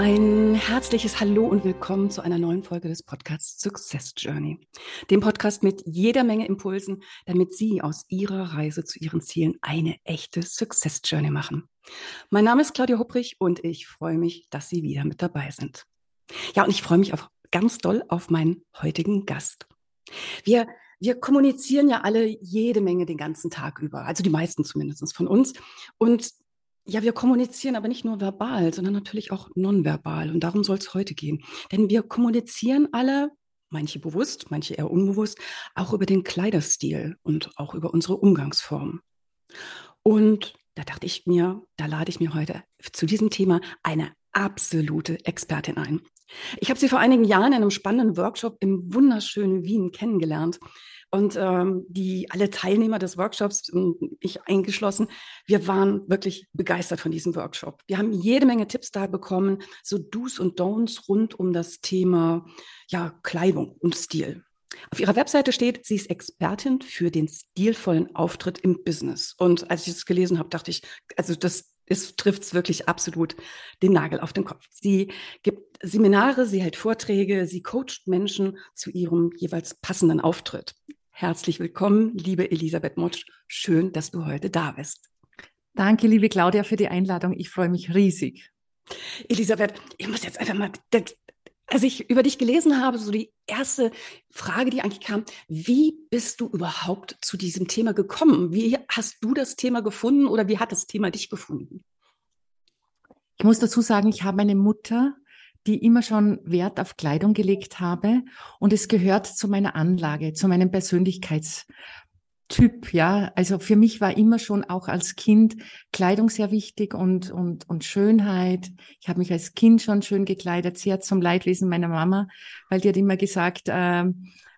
Ein herzliches Hallo und willkommen zu einer neuen Folge des Podcasts Success Journey. Dem Podcast mit jeder Menge Impulsen, damit Sie aus Ihrer Reise zu Ihren Zielen eine echte Success Journey machen. Mein Name ist Claudia Hupprich und ich freue mich, dass Sie wieder mit dabei sind. Ja, und ich freue mich auch ganz doll auf meinen heutigen Gast. Wir wir kommunizieren ja alle jede Menge den ganzen Tag über, also die meisten zumindest von uns. Und ja, wir kommunizieren aber nicht nur verbal, sondern natürlich auch nonverbal. Und darum soll es heute gehen. Denn wir kommunizieren alle, manche bewusst, manche eher unbewusst, auch über den Kleiderstil und auch über unsere Umgangsform. Und da dachte ich mir, da lade ich mir heute zu diesem Thema eine absolute Expertin ein. Ich habe sie vor einigen Jahren in einem spannenden Workshop im wunderschönen Wien kennengelernt. Und ähm, die alle Teilnehmer des Workshops, ich eingeschlossen, wir waren wirklich begeistert von diesem Workshop. Wir haben jede Menge Tipps da bekommen, so Do's und Don'ts rund um das Thema ja, Kleidung und Stil. Auf ihrer Webseite steht, sie ist Expertin für den stilvollen Auftritt im Business. Und als ich das gelesen habe, dachte ich, also das trifft es wirklich absolut den Nagel auf den Kopf. Sie gibt Seminare, sie hält Vorträge, sie coacht Menschen zu ihrem jeweils passenden Auftritt. Herzlich willkommen, liebe Elisabeth Motsch. Schön, dass du heute da bist. Danke, liebe Claudia, für die Einladung. Ich freue mich riesig. Elisabeth, ich muss jetzt einfach mal, als ich über dich gelesen habe, so die erste Frage, die eigentlich kam, wie bist du überhaupt zu diesem Thema gekommen? Wie hast du das Thema gefunden oder wie hat das Thema dich gefunden? Ich muss dazu sagen, ich habe eine Mutter, die immer schon Wert auf Kleidung gelegt habe. Und es gehört zu meiner Anlage, zu meinem Persönlichkeitstyp. Ja, also für mich war immer schon auch als Kind Kleidung sehr wichtig und, und, und Schönheit. Ich habe mich als Kind schon schön gekleidet, sehr zum Leidwesen meiner Mama, weil die hat immer gesagt, äh,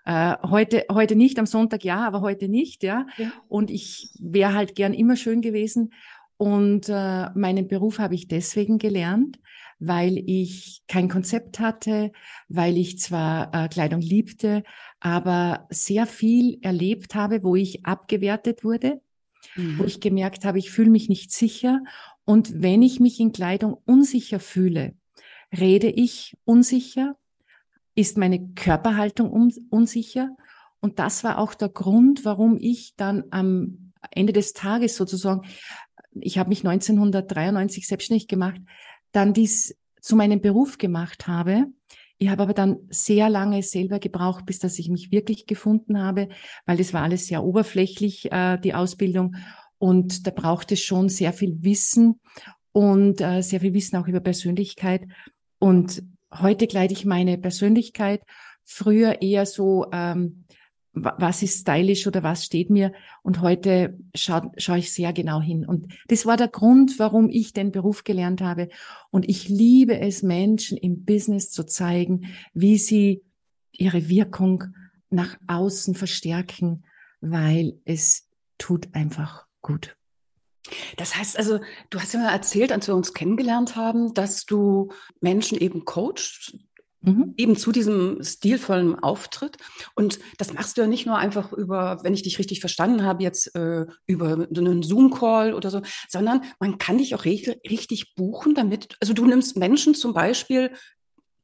äh, heute, heute nicht, am Sonntag ja, aber heute nicht, ja. ja. Und ich wäre halt gern immer schön gewesen. Und äh, meinen Beruf habe ich deswegen gelernt, weil ich kein Konzept hatte, weil ich zwar äh, Kleidung liebte, aber sehr viel erlebt habe, wo ich abgewertet wurde, mhm. wo ich gemerkt habe, ich fühle mich nicht sicher. Und wenn ich mich in Kleidung unsicher fühle, rede ich unsicher, ist meine Körperhaltung un unsicher. Und das war auch der Grund, warum ich dann am Ende des Tages sozusagen, ich habe mich 1993 selbstständig gemacht, dann dies zu meinem Beruf gemacht habe. Ich habe aber dann sehr lange selber gebraucht, bis dass ich mich wirklich gefunden habe, weil das war alles sehr oberflächlich, äh, die Ausbildung. Und da braucht es schon sehr viel Wissen und äh, sehr viel Wissen auch über Persönlichkeit. Und heute kleide ich meine Persönlichkeit, früher eher so ähm, was ist stylisch oder was steht mir. Und heute schaue schau ich sehr genau hin. Und das war der Grund, warum ich den Beruf gelernt habe. Und ich liebe es, Menschen im Business zu zeigen, wie sie ihre Wirkung nach außen verstärken, weil es tut einfach gut. Das heißt also, du hast ja mal erzählt, als wir uns kennengelernt haben, dass du Menschen eben coachst, Mhm. Eben zu diesem stilvollen Auftritt. Und das machst du ja nicht nur einfach über, wenn ich dich richtig verstanden habe, jetzt äh, über einen Zoom-Call oder so, sondern man kann dich auch richtig buchen, damit, also du nimmst Menschen zum Beispiel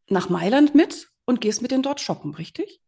nach Mailand mit und gehst mit denen dort shoppen, richtig?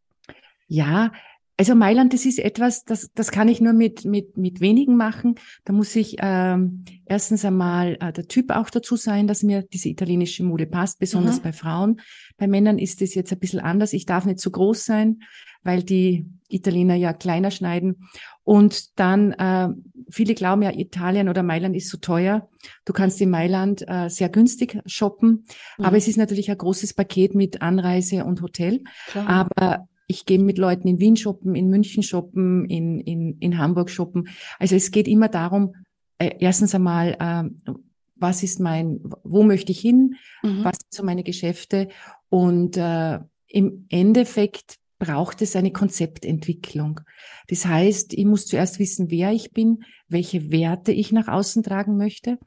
Ja, also Mailand, das ist etwas, das, das kann ich nur mit, mit, mit wenigen machen. Da muss ich ähm, erstens einmal äh, der Typ auch dazu sein, dass mir diese italienische Mode passt, besonders mhm. bei Frauen. Bei Männern ist es jetzt ein bisschen anders. Ich darf nicht zu groß sein, weil die Italiener ja kleiner schneiden. Und dann, äh, viele glauben ja, Italien oder Mailand ist so teuer. Du kannst in Mailand äh, sehr günstig shoppen, mhm. aber es ist natürlich ein großes Paket mit Anreise und Hotel. Klar. Aber ich gehe mit Leuten in Wien shoppen, in München shoppen, in, in, in Hamburg shoppen. Also es geht immer darum, äh, erstens einmal, äh, was ist mein, wo möchte ich hin, mhm. was sind so meine Geschäfte und äh, im Endeffekt braucht es eine Konzeptentwicklung. Das heißt, ich muss zuerst wissen, wer ich bin, welche Werte ich nach außen tragen möchte.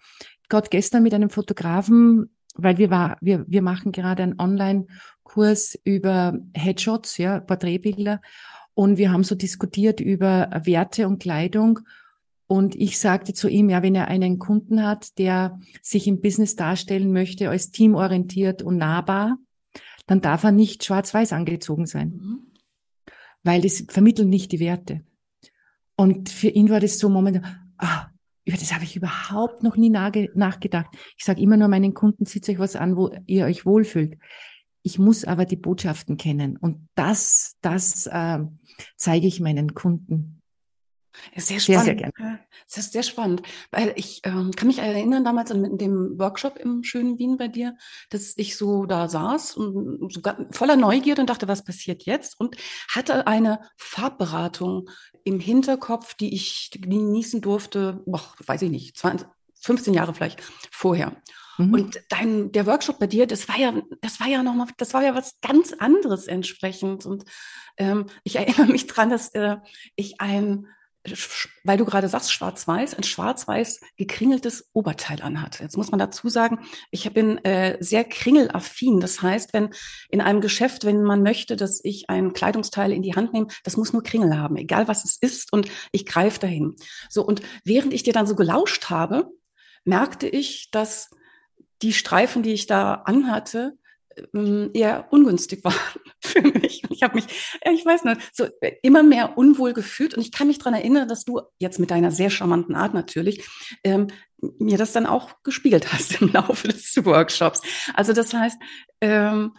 Gott gestern mit einem Fotografen, weil wir war, wir, wir machen gerade einen Online-Kurs über Headshots, ja, Porträtbilder. Und wir haben so diskutiert über Werte und Kleidung. Und ich sagte zu ihm, ja, wenn er einen Kunden hat, der sich im Business darstellen möchte als teamorientiert und nahbar, dann darf er nicht schwarz-weiß angezogen sein, mhm. weil das vermittelt nicht die Werte. Und für ihn war das so ein Moment, ah, über das habe ich überhaupt noch nie nachgedacht. Ich sage immer nur meinen Kunden, zieht euch was an, wo ihr euch wohlfühlt. Ich muss aber die Botschaften kennen und das, das äh, zeige ich meinen Kunden. Sehr spannend. Sehr, sehr gerne. Das ist sehr spannend, weil ich ähm, kann mich erinnern damals in, dem Workshop im schönen Wien bei dir, dass ich so da saß und so voller Neugierde und dachte, was passiert jetzt? Und hatte eine Farbberatung im Hinterkopf, die ich genießen durfte, boah, weiß ich nicht, 20, 15 Jahre vielleicht vorher. Mhm. Und dein, der Workshop bei dir, das war ja, das war ja nochmal, das war ja was ganz anderes entsprechend. Und ähm, ich erinnere mich dran, dass äh, ich ein weil du gerade sagst, schwarz-weiß, ein schwarz-weiß gekringeltes Oberteil anhat. Jetzt muss man dazu sagen, ich bin äh, sehr kringelaffin. Das heißt, wenn in einem Geschäft, wenn man möchte, dass ich ein Kleidungsteil in die Hand nehme, das muss nur Kringel haben, egal was es ist, und ich greife dahin. So, und während ich dir dann so gelauscht habe, merkte ich, dass die Streifen, die ich da anhatte, ähm, eher ungünstig war für mich. Ich habe mich, ich weiß nicht, so immer mehr unwohl gefühlt und ich kann mich daran erinnern, dass du jetzt mit deiner sehr charmanten Art natürlich ähm, mir das dann auch gespiegelt hast im Laufe des Workshops. Also das heißt, ähm,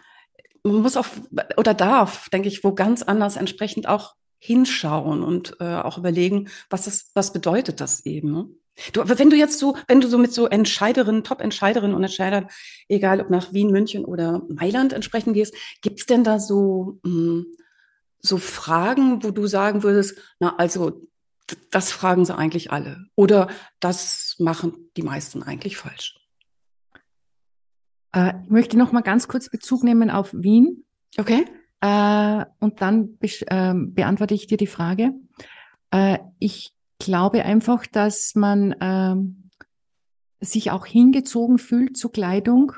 man muss auf oder darf, denke ich, wo ganz anders entsprechend auch hinschauen und äh, auch überlegen, was das, was bedeutet das eben. Du, aber wenn du jetzt so, wenn du so mit so Entscheiderinnen, Top-Entscheiderinnen und Entscheidern, egal ob nach Wien, München oder Mailand entsprechend gehst, gibt's denn da so, mh, hm, so Fragen, wo du sagen würdest, na, also das fragen sie eigentlich alle oder das machen die meisten eigentlich falsch? Äh, ich möchte noch mal ganz kurz Bezug nehmen auf Wien. Okay. Äh, und dann äh, beantworte ich dir die Frage. Äh, ich glaube einfach, dass man ähm, sich auch hingezogen fühlt zu Kleidung.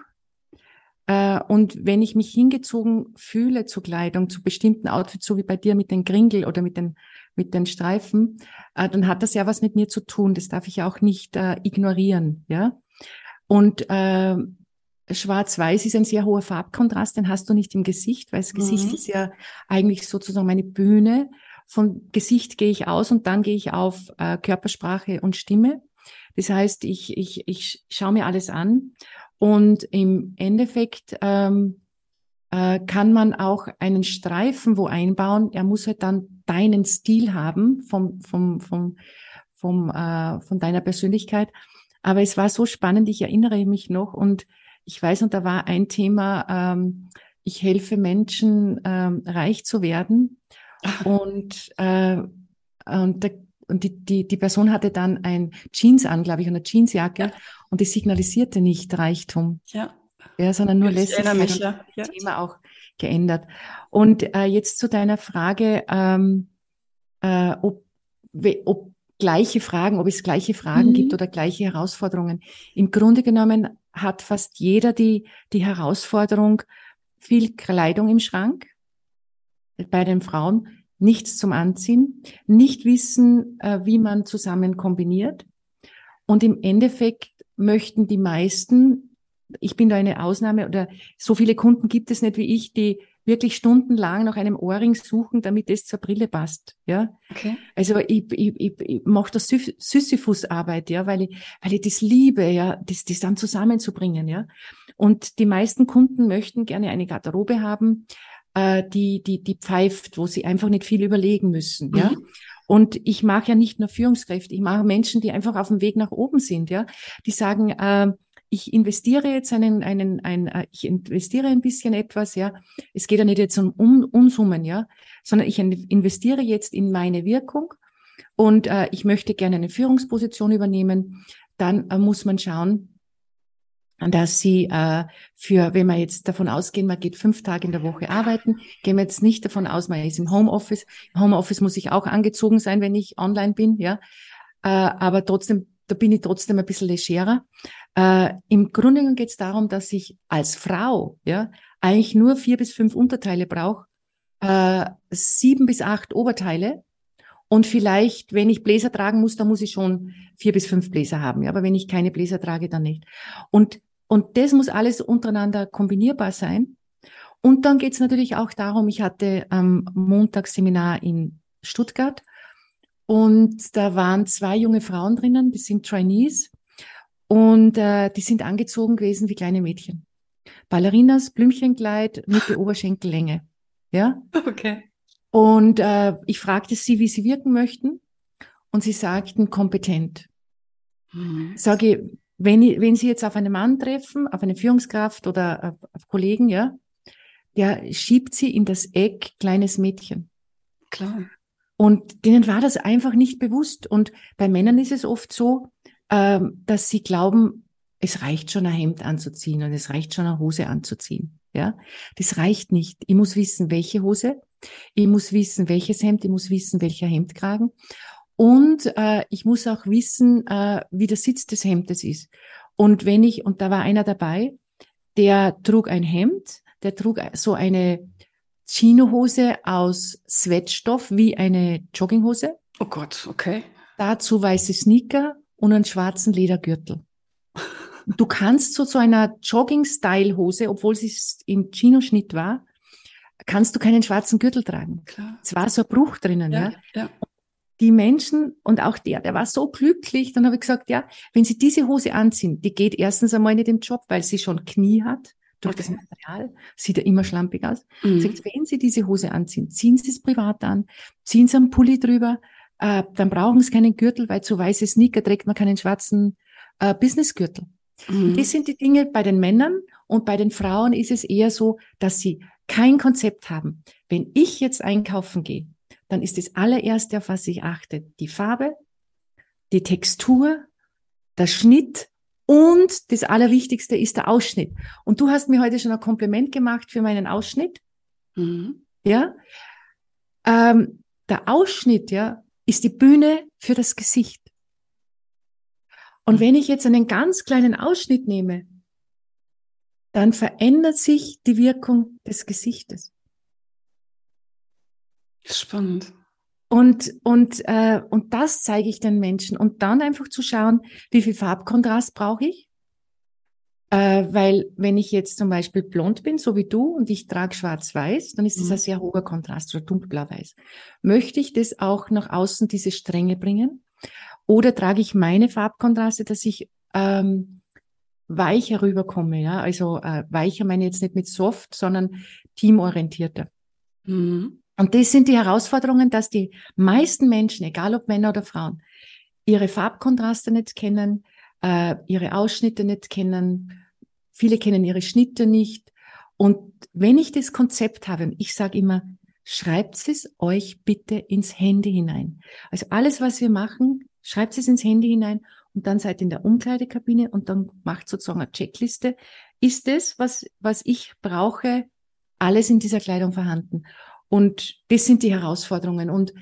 Äh, und wenn ich mich hingezogen fühle zu Kleidung, zu bestimmten Outfits, so wie bei dir mit den Kringel oder mit den, mit den Streifen, äh, dann hat das ja was mit mir zu tun. Das darf ich auch nicht äh, ignorieren, ja. Und äh, Schwarz-Weiß ist ein sehr hoher Farbkontrast, den hast du nicht im Gesicht, weil das Gesicht mhm. ist ja eigentlich sozusagen meine Bühne von Gesicht gehe ich aus und dann gehe ich auf äh, Körpersprache und Stimme. Das heißt, ich, ich, ich schaue mir alles an und im Endeffekt ähm, äh, kann man auch einen Streifen wo einbauen. Er muss halt dann deinen Stil haben vom, vom, vom, vom, äh, von deiner Persönlichkeit. Aber es war so spannend, ich erinnere mich noch und ich weiß, und da war ein Thema, ähm, ich helfe Menschen, ähm, reich zu werden. Und, äh, und, der, und die, die, die Person hatte dann ein Jeans an, glaube ich, eine Jeansjacke ja. und die signalisierte nicht Reichtum. Ja. Ja, sondern nur Lässigkeit mich, ja. ja. Thema auch geändert. Und äh, jetzt zu deiner Frage, ähm, äh, ob, ob gleiche Fragen, ob es gleiche Fragen mhm. gibt oder gleiche Herausforderungen. Im Grunde genommen hat fast jeder die, die Herausforderung, viel Kleidung im Schrank, bei den Frauen nichts zum Anziehen, nicht wissen, äh, wie man zusammen kombiniert. Und im Endeffekt möchten die meisten, ich bin da eine Ausnahme oder so viele Kunden gibt es nicht wie ich, die wirklich stundenlang nach einem Ohrring suchen, damit es zur Brille passt. Ja, okay. also ich, ich, ich, ich mache das Sisyphus-Arbeit, ja, weil ich, weil ich das liebe, ja, das, das dann zusammenzubringen, ja. Und die meisten Kunden möchten gerne eine Garderobe haben, äh, die, die, die pfeift, wo sie einfach nicht viel überlegen müssen, mhm. ja. Und ich mache ja nicht nur Führungskräfte, ich mache Menschen, die einfach auf dem Weg nach oben sind, ja. Die sagen, äh, ich investiere jetzt einen, einen, ein, äh, ich investiere ein bisschen etwas, ja. Es geht ja nicht jetzt um, um Unsummen, ja, sondern ich investiere jetzt in meine Wirkung und äh, ich möchte gerne eine Führungsposition übernehmen. Dann äh, muss man schauen, dass sie äh, für, wenn man jetzt davon ausgehen, man geht fünf Tage in der Woche arbeiten, gehen wir jetzt nicht davon aus, man ist im Homeoffice. Im Homeoffice muss ich auch angezogen sein, wenn ich online bin, ja. Äh, aber trotzdem, da bin ich trotzdem ein bisschen legerer. Äh, Im Grunde genommen geht es darum, dass ich als Frau, ja, eigentlich nur vier bis fünf Unterteile brauche, äh, sieben bis acht Oberteile und vielleicht, wenn ich Bläser tragen muss, dann muss ich schon vier bis fünf Bläser haben. Ja, aber wenn ich keine Bläser trage, dann nicht. Und, und das muss alles untereinander kombinierbar sein. Und dann geht es natürlich auch darum, ich hatte am Montag Seminar in Stuttgart und da waren zwei junge Frauen drinnen, die sind Trainees und äh, die sind angezogen gewesen wie kleine Mädchen. Ballerinas, Blümchenkleid, Mitte Oberschenkellänge. Ja? Okay. Und äh, ich fragte sie, wie sie wirken möchten. Und sie sagten kompetent. Mhm. Sage ich, wenn, wenn Sie jetzt auf einen Mann treffen, auf eine Führungskraft oder auf, auf Kollegen, ja, der schiebt sie in das Eck kleines Mädchen. Klar. Und denen war das einfach nicht bewusst. Und bei Männern ist es oft so, äh, dass sie glauben, es reicht schon ein Hemd anzuziehen und es reicht schon eine Hose anzuziehen. Ja, das reicht nicht. Ich muss wissen, welche Hose, ich muss wissen, welches Hemd, ich muss wissen, welcher Hemdkragen. Und äh, ich muss auch wissen, äh, wie der Sitz des Hemdes ist. Und wenn ich, und da war einer dabei, der trug ein Hemd, der trug so eine Chinohose aus Sweatstoff wie eine Jogginghose. Oh Gott, okay. Dazu weiße Sneaker und einen schwarzen Ledergürtel. Du kannst zu so einer Jogging-Style-Hose, obwohl sie im Chino-Schnitt war, kannst du keinen schwarzen Gürtel tragen. Klar. Es war so ein Bruch drinnen. Ja, ja. ja. Die Menschen und auch der, der war so glücklich. Dann habe ich gesagt, ja, wenn Sie diese Hose anziehen, die geht erstens einmal nicht im Job, weil sie schon Knie hat durch okay. das Material, sieht ja immer schlampig aus. Mhm. Sagt, wenn Sie diese Hose anziehen, ziehen Sie es privat an, ziehen Sie einen Pulli drüber, äh, dann brauchen Sie keinen Gürtel, weil zu weiße Sneaker trägt man keinen schwarzen äh, Businessgürtel. Mhm. Das sind die Dinge bei den Männern und bei den Frauen ist es eher so, dass sie kein Konzept haben. Wenn ich jetzt einkaufen gehe, dann ist das allererste, auf was ich achte, die Farbe, die Textur, der Schnitt und das Allerwichtigste ist der Ausschnitt. Und du hast mir heute schon ein Kompliment gemacht für meinen Ausschnitt. Mhm. Ja. Ähm, der Ausschnitt, ja, ist die Bühne für das Gesicht. Und wenn ich jetzt einen ganz kleinen Ausschnitt nehme, dann verändert sich die Wirkung des Gesichtes. Spannend. Und, und, äh, und das zeige ich den Menschen. Und dann einfach zu schauen, wie viel Farbkontrast brauche ich. Äh, weil wenn ich jetzt zum Beispiel blond bin, so wie du, und ich trage schwarz-weiß, dann ist das mhm. ein sehr hoher Kontrast oder dunkelblau-weiß. Möchte ich das auch nach außen, diese Strenge bringen? Oder trage ich meine Farbkontraste, dass ich ähm, weicher rüberkomme, ja? Also äh, weicher meine ich jetzt nicht mit soft, sondern teamorientierter. Mhm. Und das sind die Herausforderungen, dass die meisten Menschen, egal ob Männer oder Frauen, ihre Farbkontraste nicht kennen, äh, ihre Ausschnitte nicht kennen, viele kennen ihre Schnitte nicht. Und wenn ich das Konzept habe, ich sage immer, schreibt es euch bitte ins Handy hinein. Also alles, was wir machen, schreibt es ins Handy hinein und dann seid in der Umkleidekabine und dann macht sozusagen eine Checkliste. Ist das, was, was ich brauche, alles in dieser Kleidung vorhanden? Und das sind die Herausforderungen. Und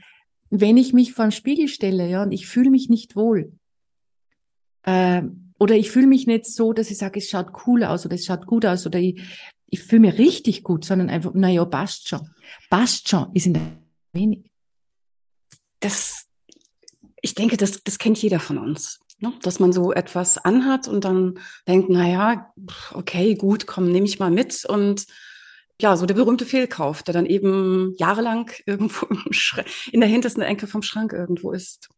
wenn ich mich vor den Spiegel stelle, ja, und ich fühle mich nicht wohl, äh, oder ich fühle mich nicht so, dass ich sage, es schaut cool aus oder es schaut gut aus oder ich, ich fühle mich richtig gut, sondern einfach, na ja, passt schon. Passt schon ist in der wenig. Das, ich denke, das, das kennt jeder von uns. Ne? Dass man so etwas anhat und dann denkt, na ja, okay, gut, komm, nehme ich mal mit. Und ja, so der berühmte Fehlkauf, der dann eben jahrelang irgendwo in der hintersten Ecke vom Schrank irgendwo ist.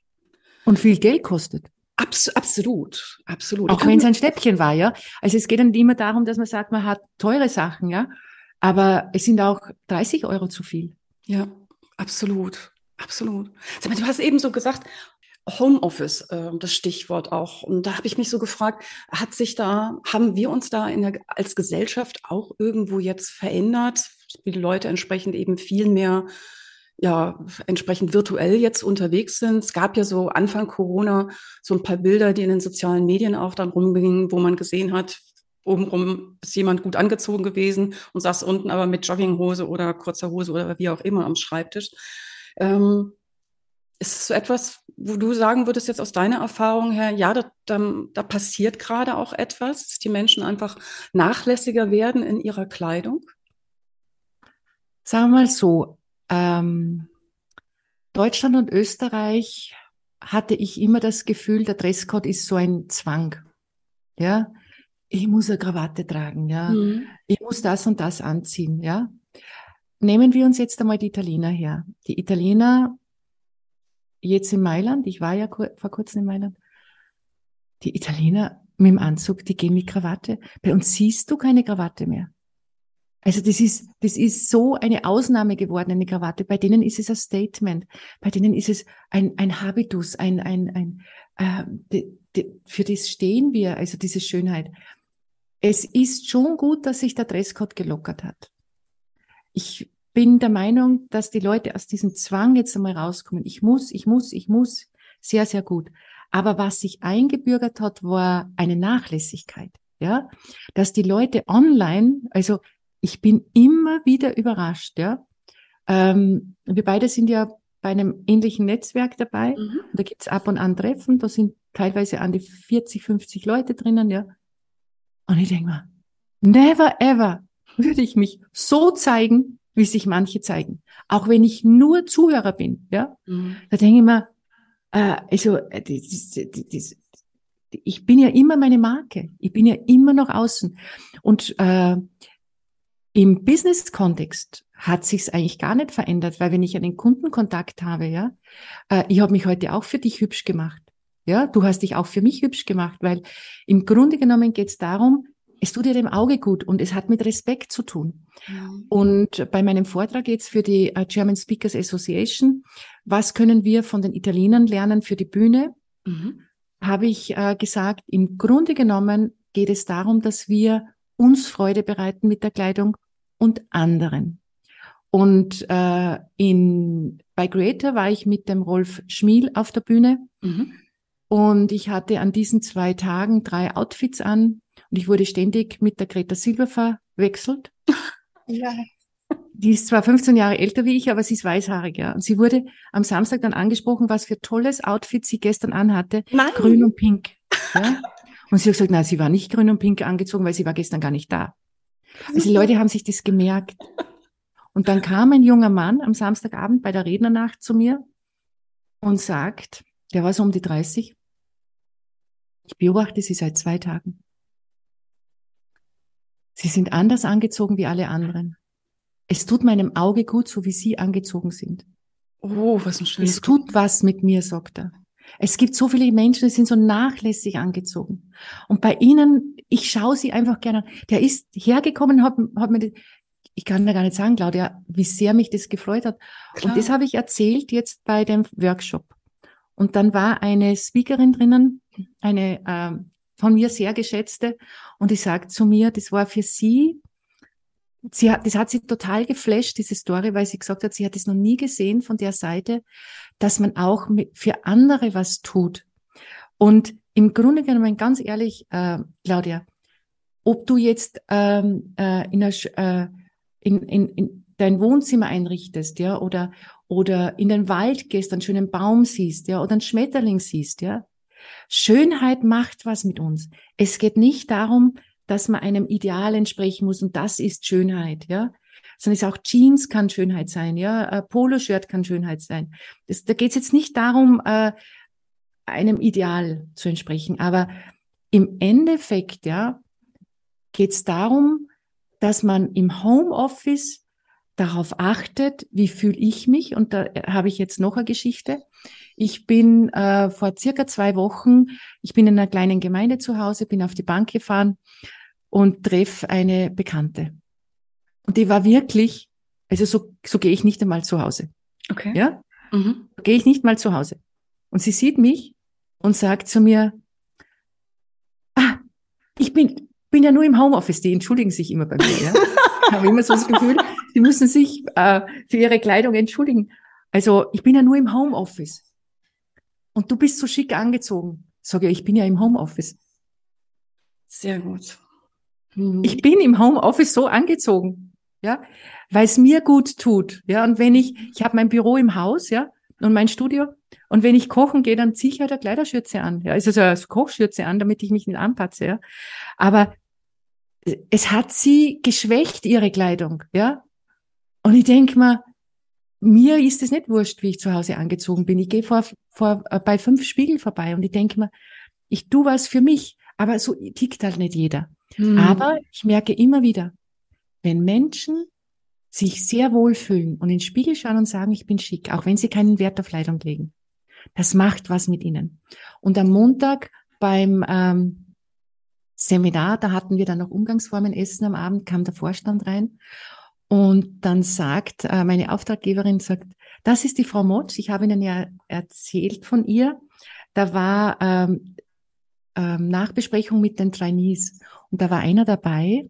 Und viel Geld kostet. Abs absolut, absolut. Auch wenn es ein Stäbchen war, ja. Also es geht dann immer darum, dass man sagt, man hat teure Sachen, ja. Aber es sind auch 30 Euro zu viel. Ja, absolut. Absolut. Sag mal, du hast eben so gesagt, Homeoffice, äh, das Stichwort auch. Und da habe ich mich so gefragt, hat sich da, haben wir uns da in der, als Gesellschaft auch irgendwo jetzt verändert, wie die Leute entsprechend eben viel mehr ja, entsprechend virtuell jetzt unterwegs sind. Es gab ja so Anfang Corona so ein paar Bilder, die in den sozialen Medien auch dann rumgingen, wo man gesehen hat, obenrum ist jemand gut angezogen gewesen und saß unten aber mit Jogginghose oder kurzer Hose oder wie auch immer am Schreibtisch. Ähm, ist es so etwas, wo du sagen würdest jetzt aus deiner Erfahrung her, ja, da, da, da passiert gerade auch etwas, dass die Menschen einfach nachlässiger werden in ihrer Kleidung? Sagen wir mal so, ähm, Deutschland und Österreich hatte ich immer das Gefühl, der Dresscode ist so ein Zwang. Ja, ich muss eine Krawatte tragen, ja. Mhm. Ich muss das und das anziehen, ja. Nehmen wir uns jetzt einmal die Italiener her. Die Italiener jetzt in Mailand, ich war ja vor kurzem in Mailand, die Italiener mit dem Anzug, die gehen mit Krawatte. Bei uns siehst du keine Krawatte mehr. Also das ist, das ist so eine Ausnahme geworden, eine Krawatte. Bei denen ist es ein Statement. Bei denen ist es ein, ein Habitus, ein, ein, ein, äh, de, de, für das stehen wir, also diese Schönheit. Es ist schon gut, dass sich der Dresscode gelockert hat. Ich bin der Meinung, dass die Leute aus diesem Zwang jetzt einmal rauskommen. Ich muss, ich muss, ich muss. Sehr, sehr gut. Aber was sich eingebürgert hat, war eine Nachlässigkeit. Ja, dass die Leute online, also ich bin immer wieder überrascht, ja. Ähm, wir beide sind ja bei einem ähnlichen Netzwerk dabei. Mhm. Da gibt's ab und an Treffen, da sind teilweise an die 40, 50 Leute drinnen, ja. Und ich denke mir, never ever würde ich mich so zeigen, wie sich manche zeigen. Auch wenn ich nur Zuhörer bin, ja. Mhm. Da denke ich mir, äh, also, das, das, das, ich bin ja immer meine Marke. Ich bin ja immer noch außen. Und äh, im Business-Kontext hat sich's eigentlich gar nicht verändert, weil wenn ich einen Kundenkontakt habe, ja, äh, ich habe mich heute auch für dich hübsch gemacht. Ja, du hast dich auch für mich hübsch gemacht, weil im Grunde genommen geht's darum, es tut dir dem Auge gut und es hat mit Respekt zu tun. Mhm. Und bei meinem Vortrag geht's für die äh, German Speakers Association. Was können wir von den Italienern lernen für die Bühne? Mhm. Habe ich äh, gesagt, im Grunde genommen geht es darum, dass wir uns Freude bereiten mit der Kleidung und anderen. Und äh, in, bei Creator war ich mit dem Rolf Schmiel auf der Bühne. Mhm. Und ich hatte an diesen zwei Tagen drei Outfits an. Und ich wurde ständig mit der Greta Silber verwechselt. ja. Die ist zwar 15 Jahre älter wie ich, aber sie ist weißhaarig, ja. Und sie wurde am Samstag dann angesprochen, was für tolles Outfit sie gestern anhatte. Nein. Grün und pink. Ja. Und sie hat gesagt, nein, sie war nicht grün und pink angezogen, weil sie war gestern gar nicht da. Also die Leute haben sich das gemerkt. Und dann kam ein junger Mann am Samstagabend bei der Rednernacht zu mir und sagt, der war so um die 30, ich beobachte Sie seit zwei Tagen. Sie sind anders angezogen wie alle anderen. Es tut meinem Auge gut, so wie Sie angezogen sind. Oh, was ein schönes. Es tut was mit mir, sagt er. Es gibt so viele Menschen, die sind so nachlässig angezogen. Und bei ihnen, ich schaue sie einfach gerne. Der ist hergekommen, hat, hat mir, ich kann da gar nicht sagen, Claudia, wie sehr mich das gefreut hat. Klar. Und das habe ich erzählt jetzt bei dem Workshop. Und dann war eine Speakerin drinnen, eine äh, von mir sehr geschätzte, und die sagt zu mir, das war für sie sie hat, das hat sie total geflasht, diese Story, weil sie gesagt hat, sie hat es noch nie gesehen von der Seite, dass man auch für andere was tut. Und im Grunde genommen, ganz ehrlich, äh, Claudia, ob du jetzt ähm, äh, in, einer, äh, in, in, in dein Wohnzimmer einrichtest, ja, oder, oder in den Wald gehst, einen schönen Baum siehst, ja, oder einen Schmetterling siehst, ja. Schönheit macht was mit uns. Es geht nicht darum, dass man einem Ideal entsprechen muss und das ist Schönheit, ja. Sondern es auch Jeans kann Schönheit sein, ja, äh, Poloshirt kann Schönheit sein. Das, da geht es jetzt nicht darum, äh, einem Ideal zu entsprechen, aber im Endeffekt, ja, geht es darum, dass man im Homeoffice darauf achtet, wie fühle ich mich. Und da habe ich jetzt noch eine Geschichte. Ich bin äh, vor circa zwei Wochen, ich bin in einer kleinen Gemeinde zu Hause, bin auf die Bank gefahren und treffe eine Bekannte. Und die war wirklich, also so, so gehe ich nicht einmal zu Hause. Okay. Ja? Mhm. So gehe ich nicht mal zu Hause. Und sie sieht mich und sagt zu mir, ah, ich bin, bin ja nur im Homeoffice, die entschuldigen sich immer bei mir. Ja? ich habe immer so das Gefühl, sie müssen sich äh, für ihre Kleidung entschuldigen. Also ich bin ja nur im Homeoffice. Und du bist so schick angezogen. Sage ich, ich bin ja im Homeoffice. Sehr gut. Mhm. Ich bin im Homeoffice so angezogen, ja, weil es mir gut tut, ja. Und wenn ich, ich habe mein Büro im Haus, ja, und mein Studio. Und wenn ich kochen gehe, dann ziehe ich halt eine Kleiderschürze an, ja, also so eine Kochschürze an, damit ich mich nicht anpatze, ja. Aber es hat sie geschwächt, ihre Kleidung, ja. Und ich denke mal, mir ist es nicht wurscht, wie ich zu Hause angezogen bin. Ich gehe vor, vor, äh, bei fünf Spiegeln vorbei und ich denke mir, ich tu was für mich, aber so tickt halt nicht jeder. Hm. Aber ich merke immer wieder, wenn Menschen sich sehr wohlfühlen und in den Spiegel schauen und sagen, ich bin schick, auch wenn sie keinen Wert auf Kleidung legen, das macht was mit ihnen. Und am Montag beim ähm, Seminar, da hatten wir dann noch Umgangsformen essen am Abend, kam der Vorstand rein und dann sagt äh, meine Auftraggeberin, sagt, das ist die Frau Motsch, ich habe Ihnen ja erzählt von ihr. Da war ähm, ähm, Nachbesprechung mit den Trainees und da war einer dabei,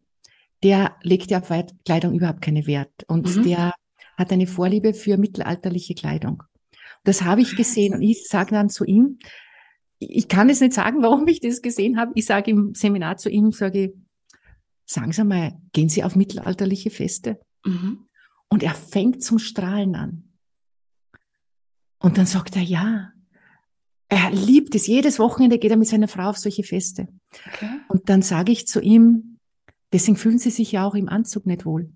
der legt ja auf Kleidung überhaupt keinen Wert und mhm. der hat eine Vorliebe für mittelalterliche Kleidung. Das habe ich gesehen und ich sage dann zu ihm, ich kann es nicht sagen, warum ich das gesehen habe. Ich sage im Seminar zu ihm, sage, sagen Sie mal, gehen Sie auf mittelalterliche Feste? Mhm. Und er fängt zum Strahlen an. Und dann sagt er, ja, er liebt es. Jedes Wochenende geht er mit seiner Frau auf solche Feste. Okay. Und dann sage ich zu ihm, deswegen fühlen Sie sich ja auch im Anzug nicht wohl.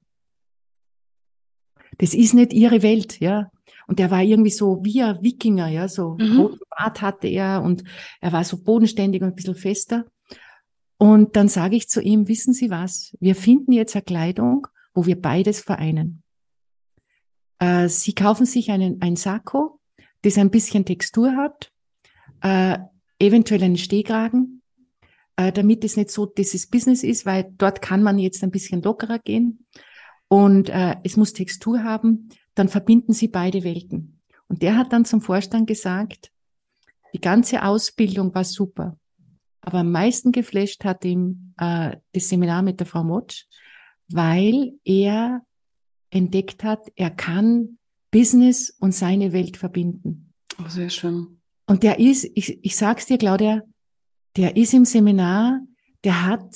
Das ist nicht Ihre Welt, ja. Und er war irgendwie so wie ein Wikinger, ja, so mhm. roten Bart hatte er und er war so bodenständig und ein bisschen fester. Und dann sage ich zu ihm, wissen Sie was? Wir finden jetzt eine Kleidung, wo wir beides vereinen. Äh, Sie kaufen sich einen, ein Sakko, das ein bisschen Textur hat, äh, eventuell einen Stehkragen, äh, damit es nicht so dieses Business ist, weil dort kann man jetzt ein bisschen lockerer gehen und äh, es muss Textur haben, dann verbinden sie beide Welten. Und der hat dann zum Vorstand gesagt, die ganze Ausbildung war super, aber am meisten geflasht hat ihm äh, das Seminar mit der Frau Motsch, weil er entdeckt hat, er kann Business und seine Welt verbinden. Oh, sehr schön. Und der ist, ich, ich sag's dir, Claudia, der ist im Seminar, der hat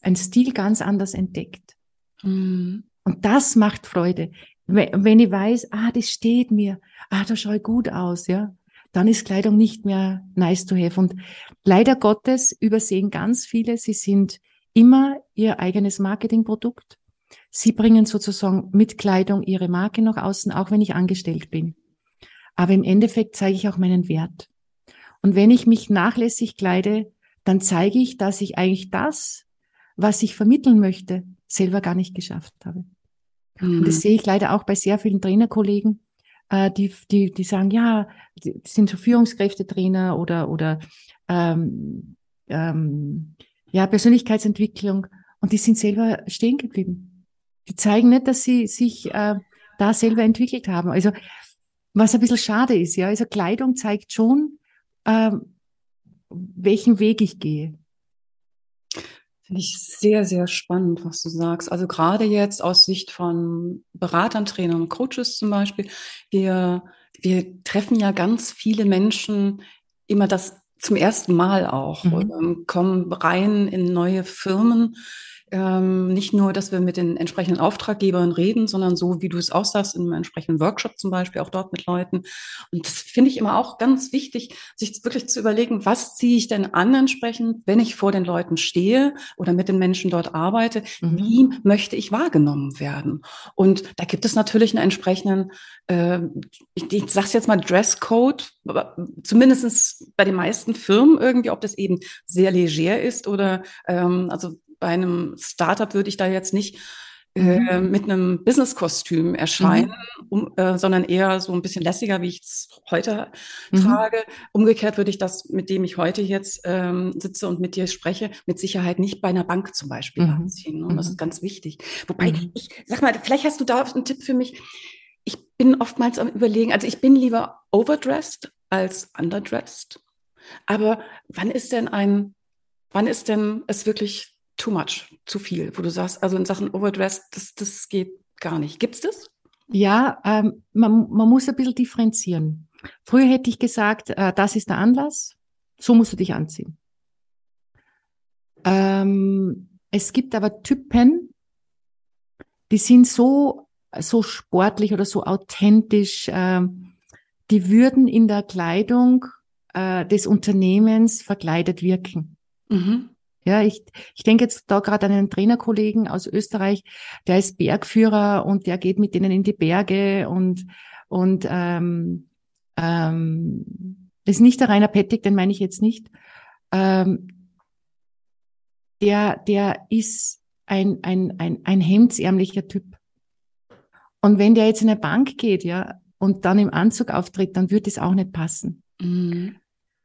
einen Stil ganz anders entdeckt. Mhm. Und das macht Freude. Wenn ich weiß, ah, das steht mir, ah, da schaue ich gut aus, ja, dann ist Kleidung nicht mehr nice to have. Und leider Gottes übersehen ganz viele, sie sind immer ihr eigenes Marketingprodukt. Sie bringen sozusagen mit Kleidung ihre Marke nach außen, auch wenn ich angestellt bin. Aber im Endeffekt zeige ich auch meinen Wert. Und wenn ich mich nachlässig kleide, dann zeige ich, dass ich eigentlich das, was ich vermitteln möchte, selber gar nicht geschafft habe. Mhm. Und das sehe ich leider auch bei sehr vielen Trainerkollegen, äh, die, die, die sagen, ja, die sind so Führungskräftetrainer oder, oder ähm, ähm, ja, Persönlichkeitsentwicklung und die sind selber stehen geblieben. Die zeigen nicht, dass sie sich äh, da selber entwickelt haben. Also was ein bisschen schade ist, ja, also Kleidung zeigt schon, ähm, welchen Weg ich gehe. Finde ich sehr, sehr spannend, was du sagst. Also gerade jetzt aus Sicht von Beratern, Trainern und Coaches zum Beispiel. Wir, wir treffen ja ganz viele Menschen immer das zum ersten Mal auch, mhm. kommen rein in neue Firmen, ähm, nicht nur, dass wir mit den entsprechenden Auftraggebern reden, sondern so, wie du es auch sagst, in einem entsprechenden Workshop zum Beispiel, auch dort mit Leuten. Und das finde ich immer auch ganz wichtig, sich wirklich zu überlegen, was ziehe ich denn an entsprechend, wenn ich vor den Leuten stehe oder mit den Menschen dort arbeite, mhm. wie möchte ich wahrgenommen werden? Und da gibt es natürlich einen entsprechenden, äh, ich, ich sage jetzt mal Dresscode, zumindestens bei den meisten Firmen irgendwie, ob das eben sehr leger ist oder ähm, also bei einem Startup würde ich da jetzt nicht äh, mhm. mit einem Business-Kostüm erscheinen, mhm. um, äh, sondern eher so ein bisschen lässiger, wie ich es heute mhm. trage. Umgekehrt würde ich das, mit dem ich heute jetzt ähm, sitze und mit dir spreche, mit Sicherheit nicht bei einer Bank zum Beispiel mhm. anziehen. Und das ist mhm. ganz wichtig. Wobei, mhm. ich sag mal, vielleicht hast du da einen Tipp für mich. Ich bin oftmals am Überlegen, also ich bin lieber overdressed als underdressed. Aber wann ist denn ein, wann ist denn es wirklich too much, zu viel, wo du sagst, also in Sachen Overdress, das, das geht gar nicht. Gibt's das? Ja, ähm, man, man muss ein bisschen differenzieren. Früher hätte ich gesagt, äh, das ist der Anlass, so musst du dich anziehen. Ähm, es gibt aber Typen, die sind so, so sportlich oder so authentisch, äh, die würden in der Kleidung äh, des Unternehmens verkleidet wirken. Mhm. Ja, ich, ich denke jetzt da gerade an einen Trainerkollegen aus Österreich, der ist Bergführer und der geht mit denen in die Berge und, und ähm, ähm, ist nicht der Rainer Pettig, den meine ich jetzt nicht. Ähm, der, der ist ein, ein, ein, ein hemdsärmlicher Typ. Und wenn der jetzt in eine Bank geht, ja, und dann im Anzug auftritt, dann wird es auch nicht passen. Mhm.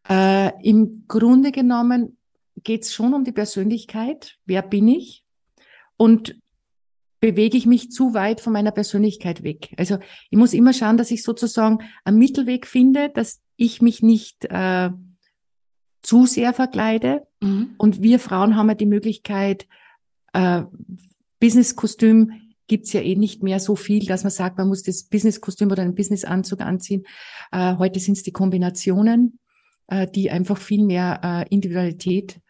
Äh, Im Grunde genommen geht es schon um die Persönlichkeit. Wer bin ich? Und bewege ich mich zu weit von meiner Persönlichkeit weg. Also ich muss immer schauen, dass ich sozusagen einen Mittelweg finde, dass ich mich nicht äh, zu sehr verkleide. Mhm. Und wir Frauen haben ja die Möglichkeit, äh, Business-Kostüm gibt's ja eh nicht mehr so viel, dass man sagt, man muss das Business-Kostüm oder einen Business-Anzug anziehen. Äh, heute sind es die Kombinationen, äh, die einfach viel mehr äh, Individualität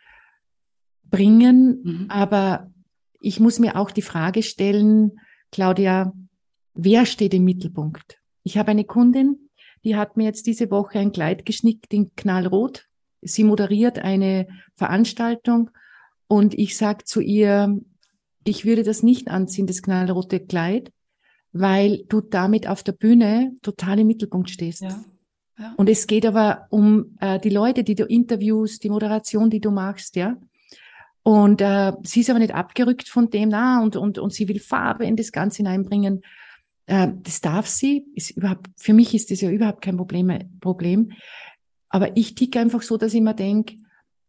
bringen. Mhm. Aber ich muss mir auch die Frage stellen, Claudia, wer steht im Mittelpunkt? Ich habe eine Kundin, die hat mir jetzt diese Woche ein Kleid geschnickt in Knallrot. Sie moderiert eine Veranstaltung und ich sage zu ihr, ich würde das nicht anziehen, das knallrote Kleid, weil du damit auf der Bühne total im Mittelpunkt stehst. Ja. Ja. Und es geht aber um äh, die Leute, die du interviewst, die Moderation, die du machst, ja. Und äh, sie ist aber nicht abgerückt von dem, na, und, und, und sie will Farbe in das Ganze hineinbringen. Äh, das darf sie. Ist überhaupt, für mich ist das ja überhaupt kein Problem. Problem. Aber ich ticke einfach so, dass ich mir denke,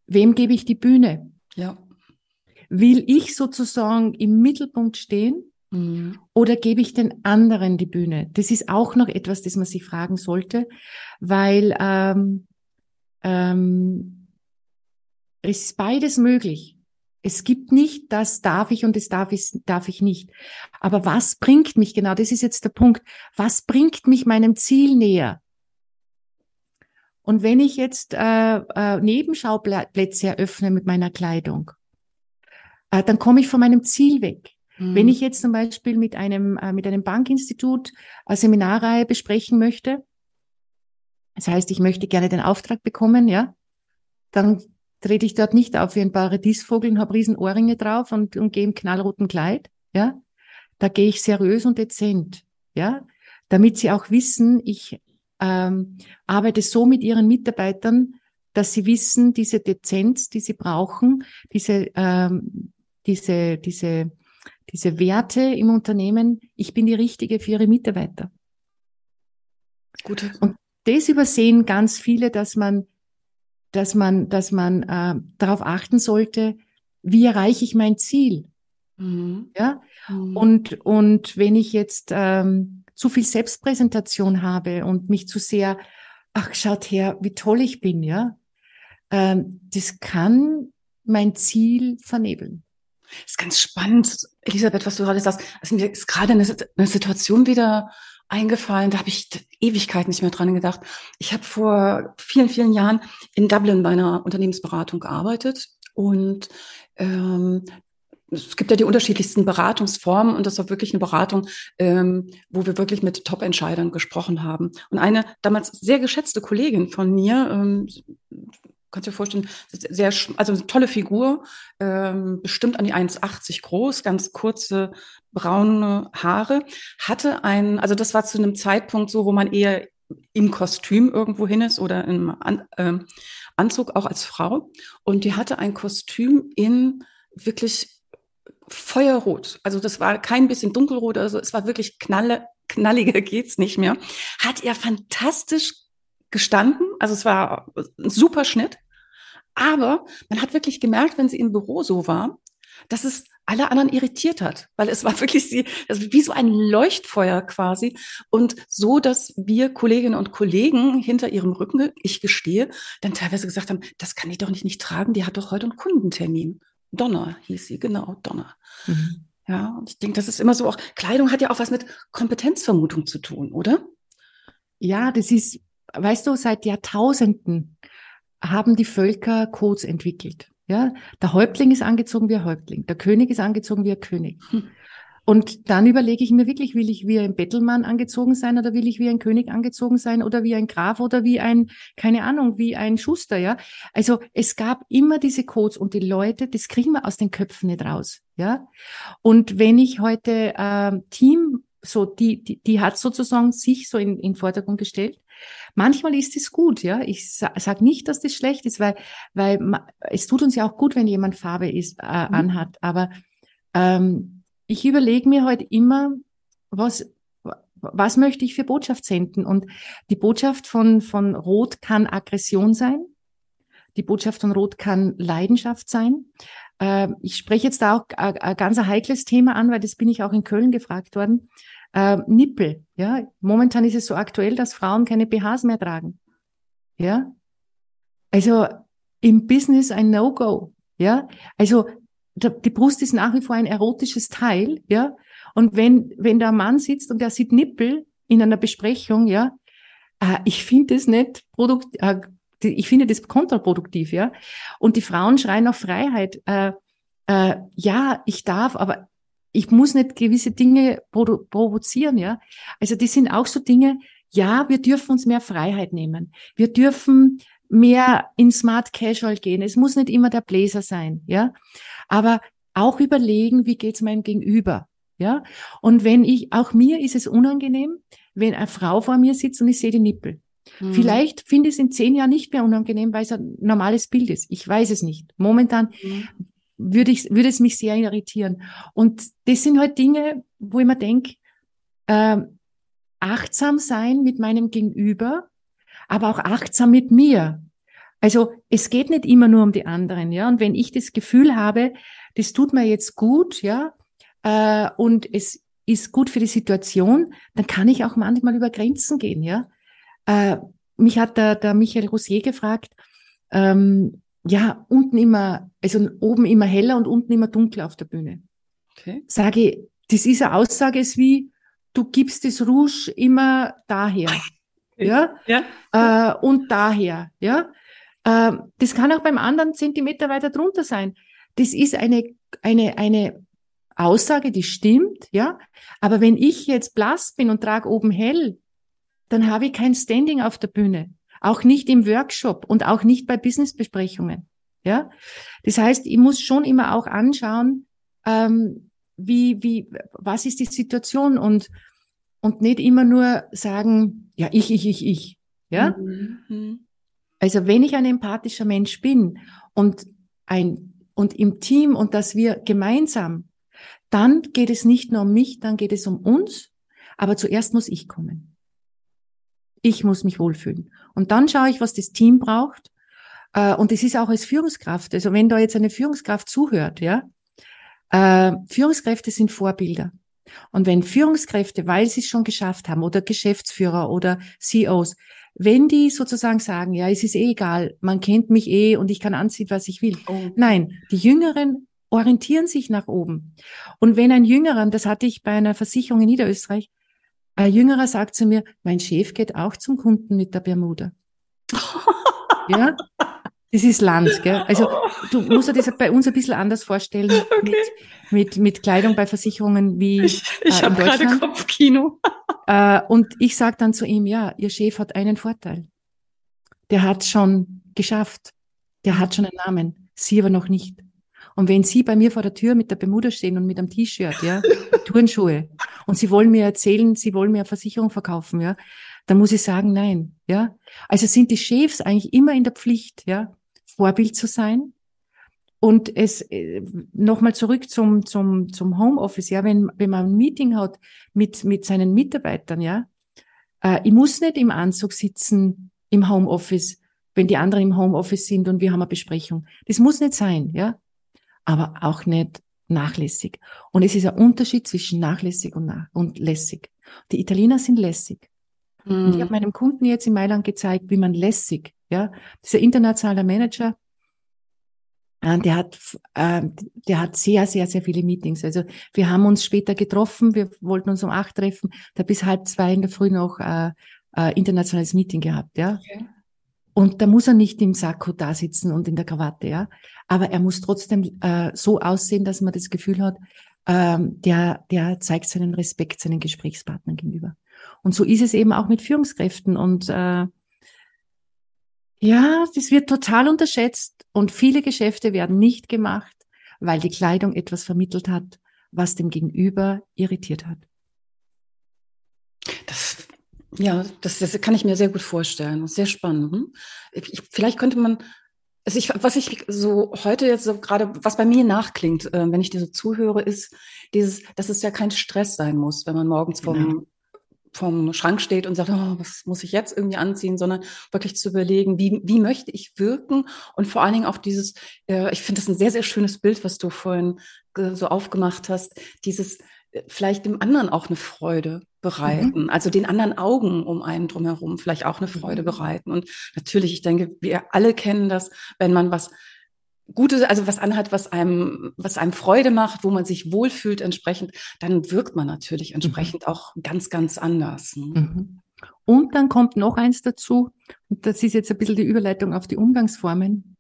wem gebe ich die Bühne? Ja. Will ich sozusagen im Mittelpunkt stehen mhm. oder gebe ich den anderen die Bühne? Das ist auch noch etwas, das man sich fragen sollte, weil ähm, ähm, es ist beides möglich. Es gibt nicht, das darf ich und das darf ich, darf ich nicht. Aber was bringt mich, genau, das ist jetzt der Punkt, was bringt mich meinem Ziel näher? Und wenn ich jetzt äh, äh, Nebenschauplätze eröffne mit meiner Kleidung, äh, dann komme ich von meinem Ziel weg. Mhm. Wenn ich jetzt zum Beispiel mit einem, äh, mit einem Bankinstitut eine Seminarreihe besprechen möchte, das heißt, ich möchte gerne den Auftrag bekommen, ja, dann trete ich dort nicht auf wie ein Paradiesvogel und habe riesen Ohrringe drauf und, und gehe im knallroten Kleid, ja. Da gehe ich seriös und dezent, ja. Damit sie auch wissen, ich ähm, arbeite so mit ihren Mitarbeitern, dass sie wissen, diese Dezenz, die sie brauchen, diese, ähm, diese, diese, diese Werte im Unternehmen, ich bin die Richtige für ihre Mitarbeiter. Gut. Und das übersehen ganz viele, dass man dass man, dass man äh, darauf achten sollte, wie erreiche ich mein Ziel? Mhm. Ja. Mhm. Und, und wenn ich jetzt ähm, zu viel Selbstpräsentation habe und mich zu sehr, ach, schaut her, wie toll ich bin, ja, ähm, das kann mein Ziel vernebeln. Das ist ganz spannend, Elisabeth, was du gerade sagst. Also mir ist gerade eine, eine Situation wieder eingefallen, da habe ich Ewigkeit nicht mehr dran gedacht. Ich habe vor vielen, vielen Jahren in Dublin bei einer Unternehmensberatung gearbeitet und ähm, es gibt ja die unterschiedlichsten Beratungsformen und das war wirklich eine Beratung, ähm, wo wir wirklich mit Top-Entscheidern gesprochen haben. Und eine damals sehr geschätzte Kollegin von mir, ähm, kannst du dir vorstellen, sehr, also eine tolle Figur, ähm, bestimmt an die 1,80 groß, ganz kurze braune Haare, hatte ein, also das war zu einem Zeitpunkt so, wo man eher im Kostüm irgendwo hin ist oder im An äh, Anzug auch als Frau. Und die hatte ein Kostüm in wirklich Feuerrot. Also das war kein bisschen dunkelrot, also es war wirklich knalle, knalliger geht's nicht mehr. Hat er fantastisch gestanden. Also es war ein super Schnitt. Aber man hat wirklich gemerkt, wenn sie im Büro so war, dass es alle anderen irritiert hat, weil es war wirklich sie, also wie so ein Leuchtfeuer quasi und so, dass wir Kolleginnen und Kollegen hinter ihrem Rücken, ich gestehe, dann teilweise gesagt haben, das kann ich doch nicht nicht tragen, die hat doch heute einen Kundentermin. Donner hieß sie, genau, Donner. Mhm. Ja, und ich denke, das ist immer so auch, Kleidung hat ja auch was mit Kompetenzvermutung zu tun, oder? Ja, das ist, weißt du, seit Jahrtausenden haben die Völker Codes entwickelt. Ja, der Häuptling ist angezogen wie ein Häuptling, der König ist angezogen wie ein König. Hm. Und dann überlege ich mir wirklich, will ich wie ein Bettelmann angezogen sein oder will ich wie ein König angezogen sein oder wie ein Graf oder wie ein, keine Ahnung, wie ein Schuster, ja. Also es gab immer diese Codes und die Leute, das kriegen wir aus den Köpfen nicht raus, ja. Und wenn ich heute äh, Team, so die, die, die hat sozusagen sich so in, in Vordergrund gestellt, Manchmal ist es gut, ja. Ich sage nicht, dass das schlecht ist, weil, weil es tut uns ja auch gut, wenn jemand Farbe ist, äh, mhm. anhat. Aber ähm, ich überlege mir heute halt immer, was, was möchte ich für Botschaft senden? Und die Botschaft von, von Rot kann Aggression sein. Die Botschaft von Rot kann Leidenschaft sein. Äh, ich spreche jetzt da auch ein ganz heikles Thema an, weil das bin ich auch in Köln gefragt worden. Äh, Nippel, ja. Momentan ist es so aktuell, dass Frauen keine BHs mehr tragen. Ja. Also im Business ein No-Go. Ja. Also die Brust ist nach wie vor ein erotisches Teil, ja. Und wenn, wenn ein Mann sitzt und der sieht Nippel in einer Besprechung, ja, äh, ich finde das nicht produkt, äh, ich finde das kontraproduktiv, ja. Und die Frauen schreien auf Freiheit. Äh, äh, ja, ich darf, aber ich muss nicht gewisse Dinge produ provozieren, ja. Also das sind auch so Dinge, ja, wir dürfen uns mehr Freiheit nehmen. Wir dürfen mehr in Smart Casual gehen. Es muss nicht immer der Bläser sein, ja aber auch überlegen, wie geht's meinem Gegenüber. Ja, und wenn ich, auch mir ist es unangenehm, wenn eine Frau vor mir sitzt und ich sehe die Nippel. Mhm. Vielleicht finde ich es in zehn Jahren nicht mehr unangenehm, weil es ein normales Bild ist. Ich weiß es nicht. Momentan mhm. Würde ich, würde es mich sehr irritieren. Und das sind halt Dinge, wo ich mir denke, äh, achtsam sein mit meinem Gegenüber, aber auch achtsam mit mir. Also es geht nicht immer nur um die anderen, ja. Und wenn ich das Gefühl habe, das tut mir jetzt gut, ja, äh, und es ist gut für die Situation, dann kann ich auch manchmal über Grenzen gehen, ja. Äh, mich hat der, der Michael Rosier gefragt, ähm, ja, unten immer, also oben immer heller und unten immer dunkler auf der Bühne. Okay. Sage ich, das ist eine Aussage, ist wie, du gibst das Rouge immer daher. ja, ja. Äh, und daher, ja. Ähm, das kann auch beim anderen Zentimeter weiter drunter sein. Das ist eine, eine, eine Aussage, die stimmt, ja. Aber wenn ich jetzt blass bin und trage oben hell, dann habe ich kein Standing auf der Bühne. Auch nicht im Workshop und auch nicht bei Businessbesprechungen. Ja. Das heißt, ich muss schon immer auch anschauen, ähm, wie, wie, was ist die Situation und, und nicht immer nur sagen, ja, ich, ich, ich, ich. Ja. Mhm. Also wenn ich ein empathischer Mensch bin und ein und im Team und dass wir gemeinsam, dann geht es nicht nur um mich, dann geht es um uns, aber zuerst muss ich kommen. Ich muss mich wohlfühlen. Und dann schaue ich, was das Team braucht. Äh, und es ist auch als Führungskraft. Also wenn da jetzt eine Führungskraft zuhört, ja, äh, Führungskräfte sind Vorbilder. Und wenn Führungskräfte, weil sie es schon geschafft haben, oder Geschäftsführer oder CEOs, wenn die sozusagen sagen, ja, es ist eh egal, man kennt mich eh und ich kann anziehen, was ich will. Oh. Nein, die Jüngeren orientieren sich nach oben. Und wenn ein Jüngerer, das hatte ich bei einer Versicherung in Niederösterreich, ein Jüngerer sagt zu mir, mein Chef geht auch zum Kunden mit der Bermuda. ja, das ist Land, gell? Also du musst dir das bei uns ein bisschen anders vorstellen okay. mit, mit, mit Kleidung bei Versicherungen wie ich, ich äh, habe gerade Kopfkino. äh, und ich sage dann zu ihm, ja, Ihr Chef hat einen Vorteil. Der hat schon geschafft. Der hat schon einen Namen. Sie aber noch nicht. Und wenn Sie bei mir vor der Tür mit der Bermuda stehen und mit einem T-Shirt, ja, Turnschuhe, und Sie wollen mir erzählen, Sie wollen mir eine Versicherung verkaufen, ja, dann muss ich sagen, nein, ja. Also sind die Chefs eigentlich immer in der Pflicht, ja, Vorbild zu sein. Und es äh, nochmal zurück zum, zum, zum Homeoffice, ja, wenn, wenn man ein Meeting hat mit, mit seinen Mitarbeitern, ja, äh, ich muss nicht im Anzug sitzen im Homeoffice, wenn die anderen im Homeoffice sind und wir haben eine Besprechung. Das muss nicht sein, ja, aber auch nicht nachlässig. Und es ist ein Unterschied zwischen nachlässig und, nach und lässig. Die Italiener sind lässig. Mhm. Und ich hm. habe meinem Kunden jetzt in Mailand gezeigt, wie man lässig ja, dieser internationale Manager, äh, der hat, äh, der hat sehr, sehr, sehr viele Meetings. Also wir haben uns später getroffen, wir wollten uns um acht treffen, da bis halb zwei in der Früh noch äh, äh, internationales Meeting gehabt, ja. Okay. Und da muss er nicht im Sakko da sitzen und in der Krawatte, ja. Aber er muss trotzdem äh, so aussehen, dass man das Gefühl hat, ähm, der, der zeigt seinen Respekt seinen Gesprächspartnern gegenüber. Und so ist es eben auch mit Führungskräften. Und äh, ja, das wird total unterschätzt und viele Geschäfte werden nicht gemacht, weil die Kleidung etwas vermittelt hat, was dem Gegenüber irritiert hat. Das, ja, das, das kann ich mir sehr gut vorstellen. Sehr spannend. Hm? Ich, vielleicht könnte man, also ich, was ich so heute jetzt so gerade, was bei mir nachklingt, äh, wenn ich dir so zuhöre, ist dieses, dass es ja kein Stress sein muss, wenn man morgens vom, genau vom Schrank steht und sagt, oh, was muss ich jetzt irgendwie anziehen, sondern wirklich zu überlegen, wie, wie möchte ich wirken? Und vor allen Dingen auch dieses, äh, ich finde das ein sehr, sehr schönes Bild, was du vorhin äh, so aufgemacht hast, dieses äh, vielleicht dem anderen auch eine Freude bereiten, mhm. also den anderen Augen um einen drumherum vielleicht auch eine Freude mhm. bereiten. Und natürlich, ich denke, wir alle kennen das, wenn man was Gute, also was anhat, was einem, was einem Freude macht, wo man sich wohlfühlt entsprechend, dann wirkt man natürlich mhm. entsprechend mhm. auch ganz, ganz anders. Ne? Mhm. Und dann kommt noch eins dazu, und das ist jetzt ein bisschen die Überleitung auf die Umgangsformen.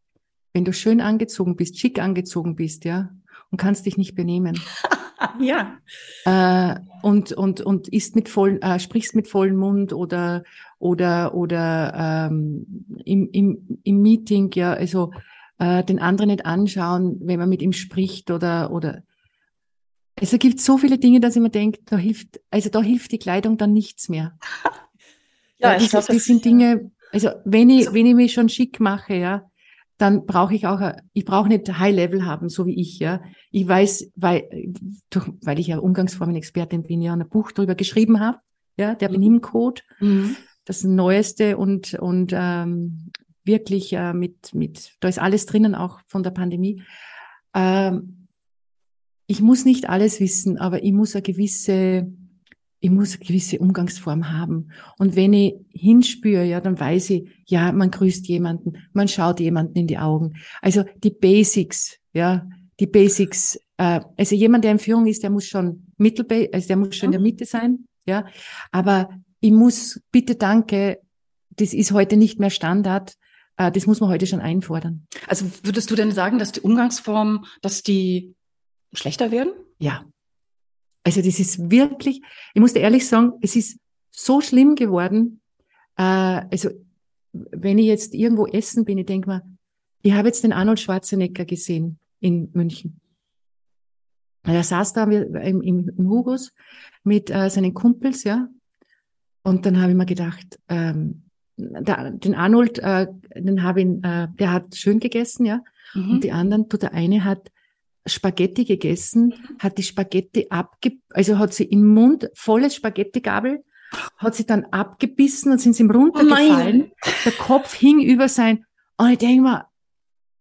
Wenn du schön angezogen bist, schick angezogen bist, ja, und kannst dich nicht benehmen. ja. Äh, und, und, und isst mit voll, äh, sprichst mit vollem Mund oder, oder, oder ähm, im, im, im Meeting, ja, also äh, den anderen nicht anschauen, wenn man mit ihm spricht oder, oder es gibt so viele Dinge, dass ich mir denke, da hilft, also da hilft die Kleidung dann nichts mehr. ja, ich glaube, das sind Dinge, also wenn ich, wenn ich mich schon schick mache, ja, dann brauche ich auch, ich brauche nicht High Level haben, so wie ich, ja. Ich weiß, weil, durch, weil ich ja Umgangsformen-Expertin bin, ja, ein Buch darüber geschrieben habe, ja, der mhm. Benimmcode, mhm. das Neueste und, und ähm, wirklich äh, mit, mit, da ist alles drinnen, auch von der Pandemie. Ähm, ich muss nicht alles wissen, aber ich muss eine gewisse, ich muss eine gewisse Umgangsform haben. Und wenn ich hinspüre, ja, dann weiß ich, ja, man grüßt jemanden, man schaut jemanden in die Augen. Also die Basics, ja, die Basics. Äh, also jemand, der in Führung ist, der muss schon mittel, also der muss schon in der Mitte sein, ja. Aber ich muss, bitte danke, das ist heute nicht mehr Standard. Äh, das muss man heute schon einfordern. Also würdest du denn sagen, dass die Umgangsformen, dass die schlechter werden? Ja. Also das ist wirklich, ich muss dir ehrlich sagen, es ist so schlimm geworden. Äh, also wenn ich jetzt irgendwo essen bin, ich denke mal, ich habe jetzt den Arnold Schwarzenegger gesehen in München. Er saß da im, im, im Hugos mit äh, seinen Kumpels, ja. Und dann habe ich mir gedacht, ähm, der, den Arnold, äh, den habe ich, äh, der hat schön gegessen, ja. Mhm. Und die anderen, der eine hat Spaghetti gegessen, hat die Spaghetti abge, also hat sie im Mund volles Spaghetti-Gabel, hat sie dann abgebissen und sind sie ihm runtergefallen. Oh der Kopf hing über sein, und ich denke mal,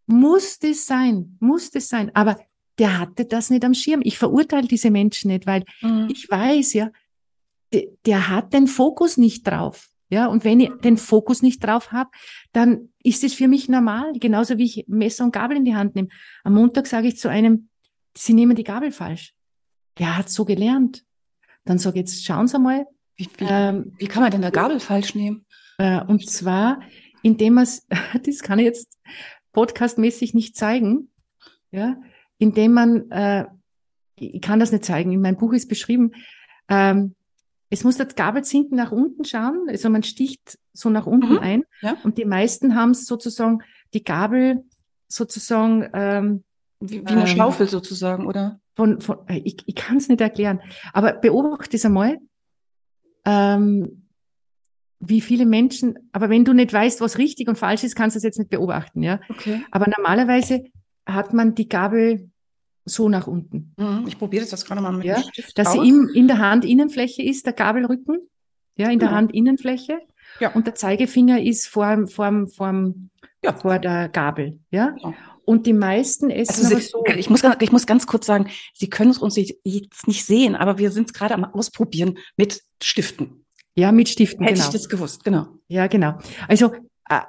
muss das sein, muss das sein. Aber der hatte das nicht am Schirm. Ich verurteile diese Menschen nicht, weil mhm. ich weiß ja, der, der hat den Fokus nicht drauf. Ja, und wenn ich den Fokus nicht drauf habe, dann ist es für mich normal, genauso wie ich Messer und Gabel in die Hand nehme. Am Montag sage ich zu einem, Sie nehmen die Gabel falsch. Der hat so gelernt. Dann sage ich, jetzt schauen Sie mal. Wie, wie, ähm, wie kann man denn der Gabel falsch nehmen? Äh, und zwar, indem man es, das kann ich jetzt podcastmäßig nicht zeigen, ja, indem man, äh, ich kann das nicht zeigen, in meinem Buch ist beschrieben, ähm, es muss das Gabelzinken nach unten schauen, also man sticht so nach unten mhm. ein. Ja. Und die meisten haben es sozusagen, die Gabel sozusagen ähm, wie, wie eine ähm, Schaufel sozusagen, oder? Von, von, äh, ich ich kann es nicht erklären. Aber beobachte es einmal, ähm, wie viele Menschen, aber wenn du nicht weißt, was richtig und falsch ist, kannst du es jetzt nicht beobachten, ja. Okay. Aber normalerweise hat man die Gabel so nach unten. Mhm, ich probiere das gerade mal mit ja, Dass aus. sie im, in der Handinnenfläche ist, der Gabelrücken, ja, in der ja. Handinnenfläche. Ja. Und der Zeigefinger ist vor, vor, vor, ja. vor der Gabel, ja. ja. Und die meisten essen also Sie, so. Ich muss, ich muss ganz kurz sagen, Sie können es uns jetzt nicht sehen, aber wir sind es gerade am Ausprobieren mit Stiften. Ja, mit Stiften, Hätte genau. ich das gewusst, genau. Ja, genau. Also äh,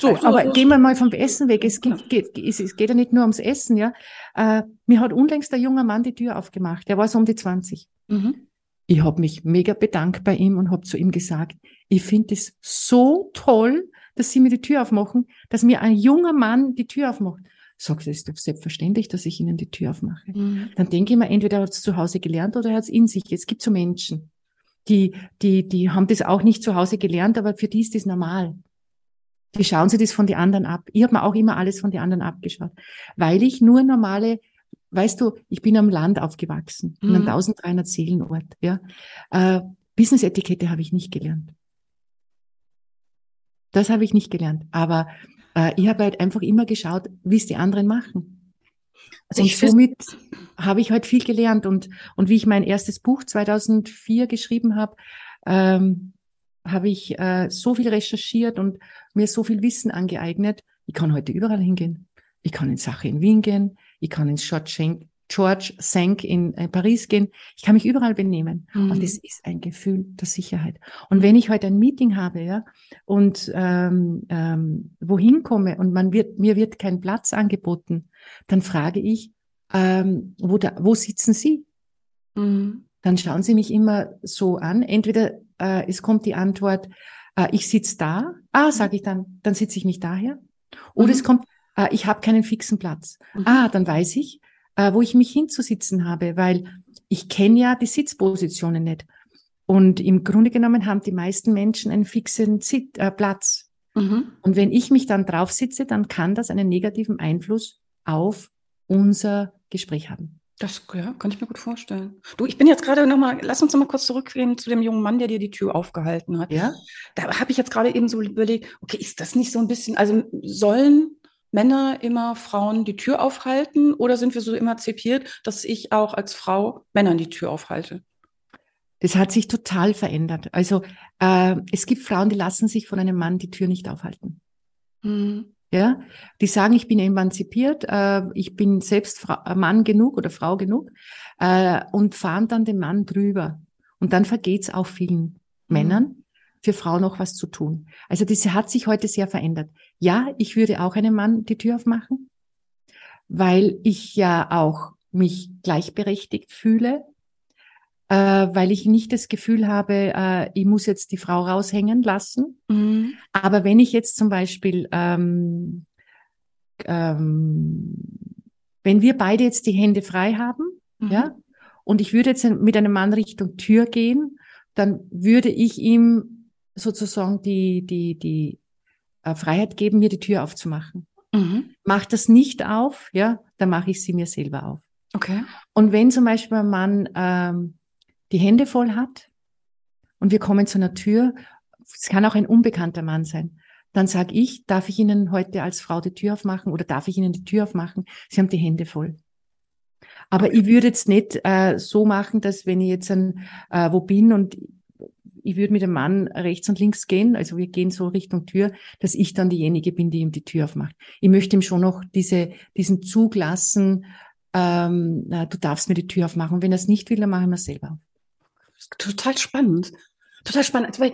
so, so, aber so. gehen wir mal vom Essen weg. Es geht, geht, es geht ja nicht nur ums Essen, ja. Äh, mir hat unlängst ein junger Mann die Tür aufgemacht. Der war so um die 20. Mhm. Ich habe mich mega bedankt bei ihm und habe zu ihm gesagt, ich finde es so toll, dass sie mir die Tür aufmachen, dass mir ein junger Mann die Tür aufmacht. Sagt, es ist doch selbstverständlich, dass ich ihnen die Tür aufmache. Mhm. Dann denke ich mir, entweder hat es zu Hause gelernt oder er hat es in sich. Es gibt so Menschen, die, die, die haben das auch nicht zu Hause gelernt, aber für die ist das normal. Die schauen sich das von den anderen ab. Ich habe mir auch immer alles von den anderen abgeschaut, weil ich nur normale, weißt du, ich bin am Land aufgewachsen, mhm. in einem 1300 Seelenort. Ja. Äh, Business-Etikette habe ich nicht gelernt. Das habe ich nicht gelernt. Aber äh, ich habe halt einfach immer geschaut, wie es die anderen machen. Also und somit habe ich halt viel gelernt. Und, und wie ich mein erstes Buch 2004 geschrieben habe, ähm, habe ich äh, so viel recherchiert und mir so viel Wissen angeeignet. Ich kann heute überall hingehen. Ich kann in Sache in Wien gehen. Ich kann ins George Senk in äh, Paris gehen. Ich kann mich überall benehmen. Mhm. Und es ist ein Gefühl der Sicherheit. Und wenn ich heute ein Meeting habe, ja, und ähm, ähm, wohin komme und man wird, mir wird kein Platz angeboten, dann frage ich, ähm, wo, da, wo sitzen Sie? Mhm. Dann schauen Sie mich immer so an. Entweder äh, es kommt die Antwort, äh, ich sitze da. Ah, sage ich dann, dann sitze ich mich daher. Oder mhm. es kommt, äh, ich habe keinen fixen Platz. Mhm. Ah, dann weiß ich, äh, wo ich mich hinzusitzen habe, weil ich kenne ja die Sitzpositionen nicht. Und im Grunde genommen haben die meisten Menschen einen fixen Sit äh, Platz. Mhm. Und wenn ich mich dann drauf sitze, dann kann das einen negativen Einfluss auf unser Gespräch haben. Das ja, kann ich mir gut vorstellen. Du, ich bin jetzt gerade noch mal, lass uns noch mal kurz zurückgehen zu dem jungen Mann, der dir die Tür aufgehalten hat. Ja. Da habe ich jetzt gerade eben so überlegt, okay, ist das nicht so ein bisschen, also sollen Männer immer Frauen die Tür aufhalten oder sind wir so emanzipiert, dass ich auch als Frau Männern die Tür aufhalte? Das hat sich total verändert. Also äh, es gibt Frauen, die lassen sich von einem Mann die Tür nicht aufhalten. Mhm. Ja, die sagen, ich bin emanzipiert, äh, ich bin selbst Fra äh, Mann genug oder Frau genug äh, und fahren dann den Mann drüber. Und dann vergeht es auch vielen mhm. Männern, für Frauen noch was zu tun. Also das hat sich heute sehr verändert. Ja, ich würde auch einem Mann die Tür aufmachen, weil ich ja auch mich gleichberechtigt fühle, äh, weil ich nicht das Gefühl habe, äh, ich muss jetzt die Frau raushängen lassen. Mhm. Aber wenn ich jetzt zum Beispiel, ähm, ähm, wenn wir beide jetzt die Hände frei haben, mhm. ja, und ich würde jetzt mit einem Mann Richtung Tür gehen, dann würde ich ihm sozusagen die, die, die äh, Freiheit geben, mir die Tür aufzumachen. Mhm. Mach das nicht auf, ja, dann mache ich sie mir selber auf. Okay. Und wenn zum Beispiel ein Mann ähm, die Hände voll hat und wir kommen zu einer Tür, es kann auch ein unbekannter Mann sein, dann sage ich, darf ich Ihnen heute als Frau die Tür aufmachen oder darf ich Ihnen die Tür aufmachen? Sie haben die Hände voll. Aber ich würde jetzt nicht äh, so machen, dass wenn ich jetzt ein, äh, wo bin und ich würde mit dem Mann rechts und links gehen, also wir gehen so Richtung Tür, dass ich dann diejenige bin, die ihm die Tür aufmacht. Ich möchte ihm schon noch diese, diesen Zug lassen, ähm, na, du darfst mir die Tür aufmachen. Und wenn er es nicht will, dann mache ich mir selber auf. Total spannend. Total spannend. Also, weil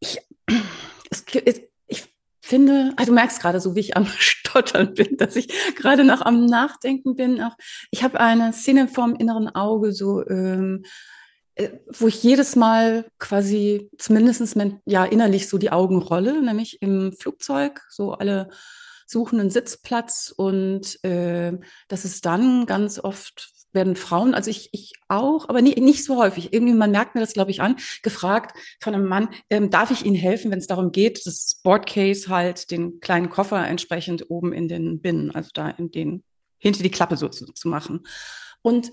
ich, es, es, ich finde, also du merkst gerade so, wie ich am Stottern bin, dass ich gerade noch am Nachdenken bin. Auch ich habe eine Szene vorm inneren Auge, so ähm, äh, wo ich jedes Mal quasi zumindest ja innerlich so die Augen rolle, nämlich im Flugzeug, so alle suchen einen Sitzplatz und äh, das ist dann ganz oft werden Frauen, also ich, ich auch, aber nie, nicht so häufig. Irgendwie, man merkt mir das, glaube ich, an, gefragt von einem Mann, ähm, darf ich Ihnen helfen, wenn es darum geht, das Boardcase halt den kleinen Koffer entsprechend oben in den Binnen, also da in den, hinter die Klappe so zu, zu machen. Und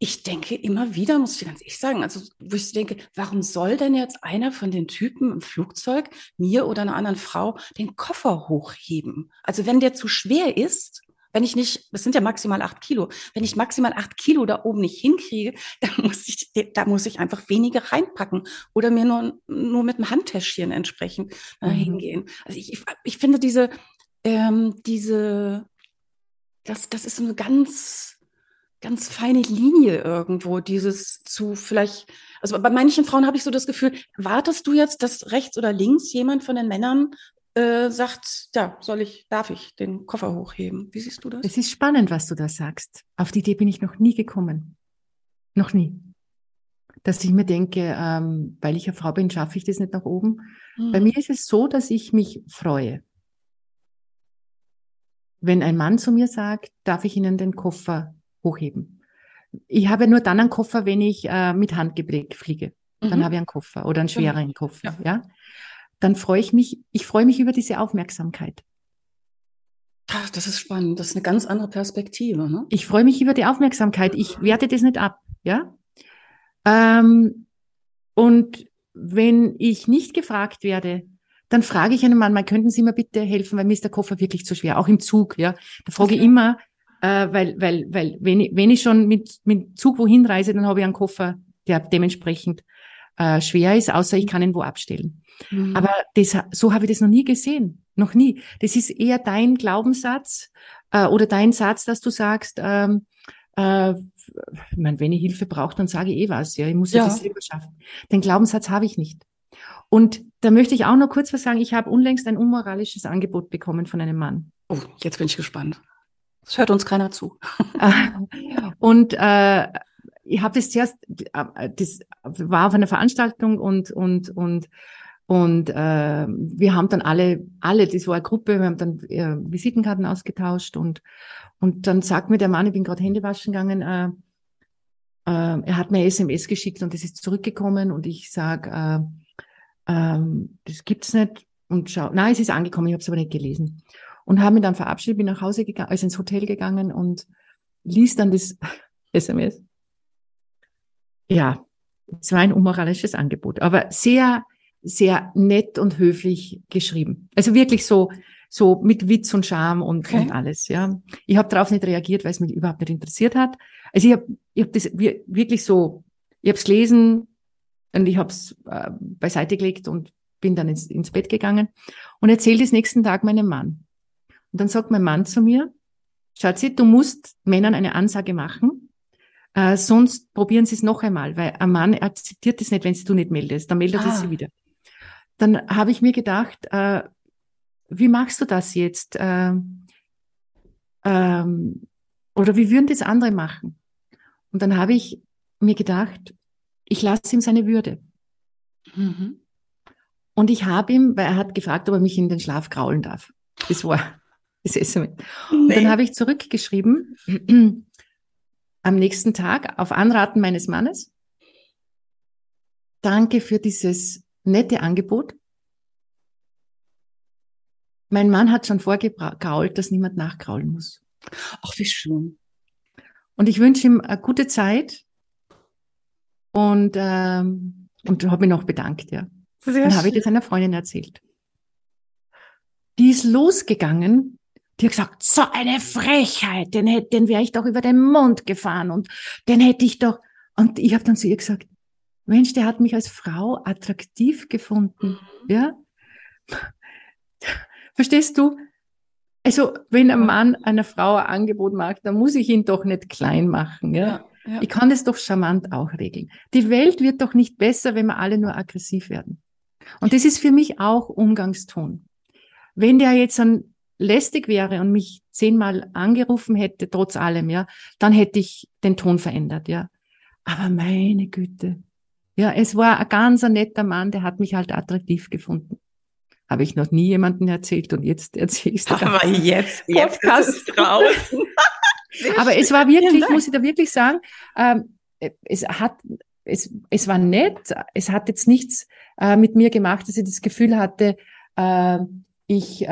ich denke immer wieder, muss ich ganz ehrlich sagen, also wo ich denke, warum soll denn jetzt einer von den Typen im Flugzeug mir oder einer anderen Frau den Koffer hochheben? Also wenn der zu schwer ist, wenn ich nicht, das sind ja maximal acht Kilo, wenn ich maximal acht Kilo da oben nicht hinkriege, dann muss ich, da muss ich einfach weniger reinpacken oder mir nur, nur mit dem Handtäschchen entsprechend mhm. hingehen. Also ich, ich, ich finde diese, ähm, diese, das, das ist eine ganz, ganz feine Linie irgendwo, dieses zu vielleicht, also bei manchen Frauen habe ich so das Gefühl, wartest du jetzt, dass rechts oder links jemand von den Männern äh, sagt, ja, soll ich, darf ich den Koffer hochheben? Wie siehst du das? Es ist spannend, was du da sagst. Auf die Idee bin ich noch nie gekommen. Noch nie. dass ich mir denke, ähm, weil ich eine Frau bin, schaffe ich das nicht nach oben. Mhm. Bei mir ist es so, dass ich mich freue. Wenn ein Mann zu mir sagt, darf ich Ihnen den Koffer hochheben? Ich habe nur dann einen Koffer, wenn ich äh, mit Handgepäck fliege. Dann Mhm. habe ich einen Koffer oder einen Genau. schwereren Koffer, Ja. ja. Dann freue ich mich, ich freue mich über diese Aufmerksamkeit. Ach, das ist spannend. Das ist eine ganz andere Perspektive, ne? Ich freue mich über die Aufmerksamkeit. Ich werte das nicht ab, ja. Ähm, und wenn ich nicht gefragt werde, dann frage ich einen Mann, mal könnten Sie mir bitte helfen, weil mir ist der Koffer wirklich zu schwer, auch im Zug, ja. Da frage ich immer, äh, weil, weil, weil, wenn ich, wenn ich schon mit, mit Zug wohin reise, dann habe ich einen Koffer, der dementsprechend äh, schwer ist, außer ich kann ihn wo abstellen. Mhm. Aber das, so habe ich das noch nie gesehen. Noch nie. Das ist eher dein Glaubenssatz äh, oder dein Satz, dass du sagst, ähm, äh, ich meine, wenn ich Hilfe brauche, dann sage ich eh was. Ja, ich muss ja. Das selber schaffen. Den Glaubenssatz habe ich nicht. Und da möchte ich auch noch kurz was sagen. Ich habe unlängst ein unmoralisches Angebot bekommen von einem Mann. oh, jetzt bin ich gespannt. Es hört uns keiner zu. und äh, ich habe das zuerst, äh, das war auf einer Veranstaltung und und und und äh, wir haben dann alle, alle, das war eine Gruppe, wir haben dann äh, Visitenkarten ausgetauscht und und dann sagt mir der Mann, ich bin gerade Hände waschen gegangen, äh, äh, er hat mir SMS geschickt und das ist zurückgekommen und ich sag, äh, ähm, das gibt's nicht und schau, nein, es ist angekommen, ich habe es aber nicht gelesen und habe mich dann verabschiedet, bin nach Hause gegangen, also ins Hotel gegangen und lies dann das SMS. Ja, es war ein unmoralisches Angebot, aber sehr, sehr nett und höflich geschrieben. Also wirklich so, so mit Witz und Charme und, Okay. und alles, ja. Ich habe darauf nicht reagiert, weil es mich überhaupt nicht interessiert hat. Also ich habe ich hab das wir- wirklich so, ich habe es gelesen und ich habe es äh, beiseite gelegt und bin dann ins, ins Bett gegangen und erzähle das nächsten Tag meinem Mann. Und dann sagt mein Mann zu mir, Schatzi, du musst Männern eine Ansage machen, äh, sonst probieren sie es noch einmal, weil ein Mann akzeptiert es nicht, wenn du nicht meldest, dann meldet Ah. es sie wieder. Dann habe ich mir gedacht, äh, wie machst du das jetzt? Ähm, ähm, oder wie würden das andere machen? Und dann habe ich mir gedacht, ich lasse ihm seine Würde. Mhm. Und ich habe ihm, weil er hat gefragt, ob er mich in den Schlaf kraulen darf. Das war das SMS. Und dann habe ich zurückgeschrieben, am nächsten Tag, auf Anraten meines Mannes, danke für dieses nette Angebot. Mein Mann hat schon vorgekrault, dass niemand nachkraulen muss. Ach, wie schön. Und ich wünsche ihm eine gute Zeit und, ähm, und habe mich noch bedankt, ja. Sehr Dann habe ich das einer Freundin erzählt. Die ist losgegangen. Die hat gesagt, so eine Frechheit, den, hätte, den wäre ich doch über den Mond gefahren und den hätte ich doch. Und ich habe dann zu ihr gesagt, Mensch, der hat mich als Frau attraktiv gefunden. Ja? Verstehst du? Also, wenn ein Mann einer Frau ein Angebot macht, dann muss ich ihn doch nicht klein machen. Ja? Ja, ja. Ich kann das doch charmant auch regeln. Die Welt wird doch nicht besser, wenn wir alle nur aggressiv werden. Und das ist für mich auch Umgangston. Wenn der jetzt dann lästig wäre und mich zehnmal angerufen hätte, trotz allem, ja, dann hätte ich den Ton verändert, ja. Aber meine Güte. Ja, es war ein ganz ein netter Mann, der hat mich halt attraktiv gefunden. Habe ich noch nie jemandem erzählt und jetzt erzähle ich es dir. Aber jetzt, jetzt Podcast. ist es draußen. Aber es war wirklich, Dank. muss ich da wirklich sagen, ähm, es hat, es, es war nett. Es hat jetzt nichts äh, mit mir gemacht, dass ich das Gefühl hatte, äh, ich äh,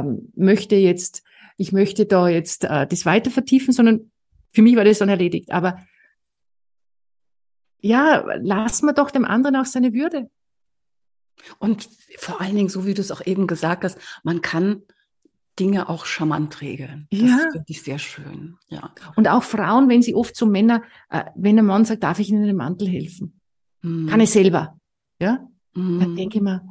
äh, möchte jetzt, ich möchte da jetzt äh, das weiter vertiefen, sondern für mich war das dann erledigt. Aber ja, lass mir doch dem anderen auch seine Würde. Und vor allen Dingen, so wie du es auch eben gesagt hast, man kann Dinge auch charmant regeln. Das Ja. finde ich sehr schön. Ja. Und auch Frauen, wenn sie oft zu Männer, äh, wenn ein Mann sagt, darf ich Ihnen den Mantel helfen? Mhm. Kann ich selber. Ja? Mhm. Dann denke ich mir,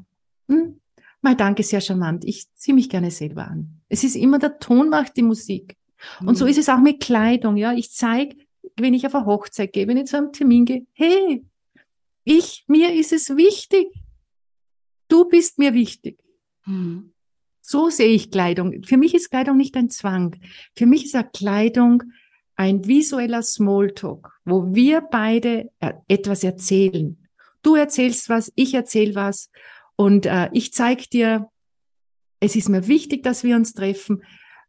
mein Dank ist sehr charmant. Ich ziehe mich gerne selber an. Es ist immer der Ton macht die Musik. Und so Mhm. ist es auch mit Kleidung. Ja, ich zeige, wenn ich auf eine Hochzeit gehe, wenn ich zu einem Termin gehe, hey, ich, mir ist es wichtig. Du bist mir wichtig. Mhm. So sehe ich Kleidung. Für mich ist Kleidung nicht ein Zwang. Für mich ist ja Kleidung ein visueller Smalltalk, wo wir beide äh, etwas erzählen. Du erzählst was, ich erzähle was und äh, ich zeig dir, es ist mir wichtig, dass wir uns treffen.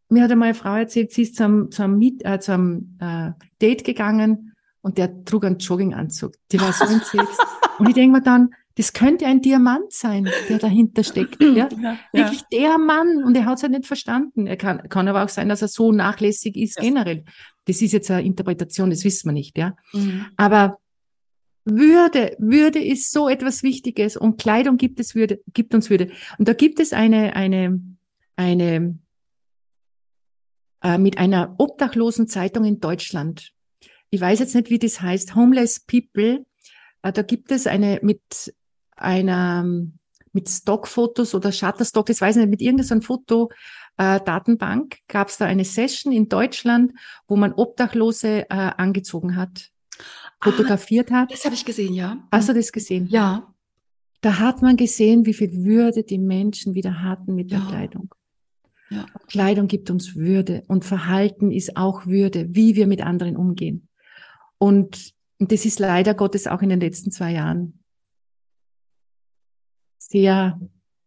Mir hat einmal eine Frau erzählt, sie ist zum, zum, Meet, äh, zum äh, Date gegangen und der trug einen Jogginganzug. Die war so entsetzt. und ich denke mir dann, das könnte ein Diamant sein, der dahinter steckt. Ja? ja Wirklich der Mann und er hat es halt nicht verstanden. Er kann, kann aber auch sein, dass er so nachlässig ist ja. generell. Das ist jetzt eine Interpretation, das wissen wir nicht. Ja, mhm. aber würde, Würde ist so etwas Wichtiges und Kleidung gibt es Würde, gibt uns Würde. Und da gibt es eine, eine, eine, äh, mit einer obdachlosen Zeitung in Deutschland. Ich weiß jetzt nicht, wie das heißt. Homeless People. Äh, da gibt es eine mit einer, mit Stockfotos oder Shutterstock, das weiß ich nicht, mit irgendeinem Foto, äh, Datenbank gab es da eine Session in Deutschland, wo man Obdachlose äh, angezogen hat fotografiert hat. Das habe ich gesehen, ja. Hast du das gesehen? Ja. Da hat man gesehen, wie viel Würde die Menschen wieder hatten mit ja. der Kleidung. Ja. Kleidung gibt uns Würde und Verhalten ist auch Würde, wie wir mit anderen umgehen. Und das ist leider Gottes auch in den letzten zwei Jahren sehr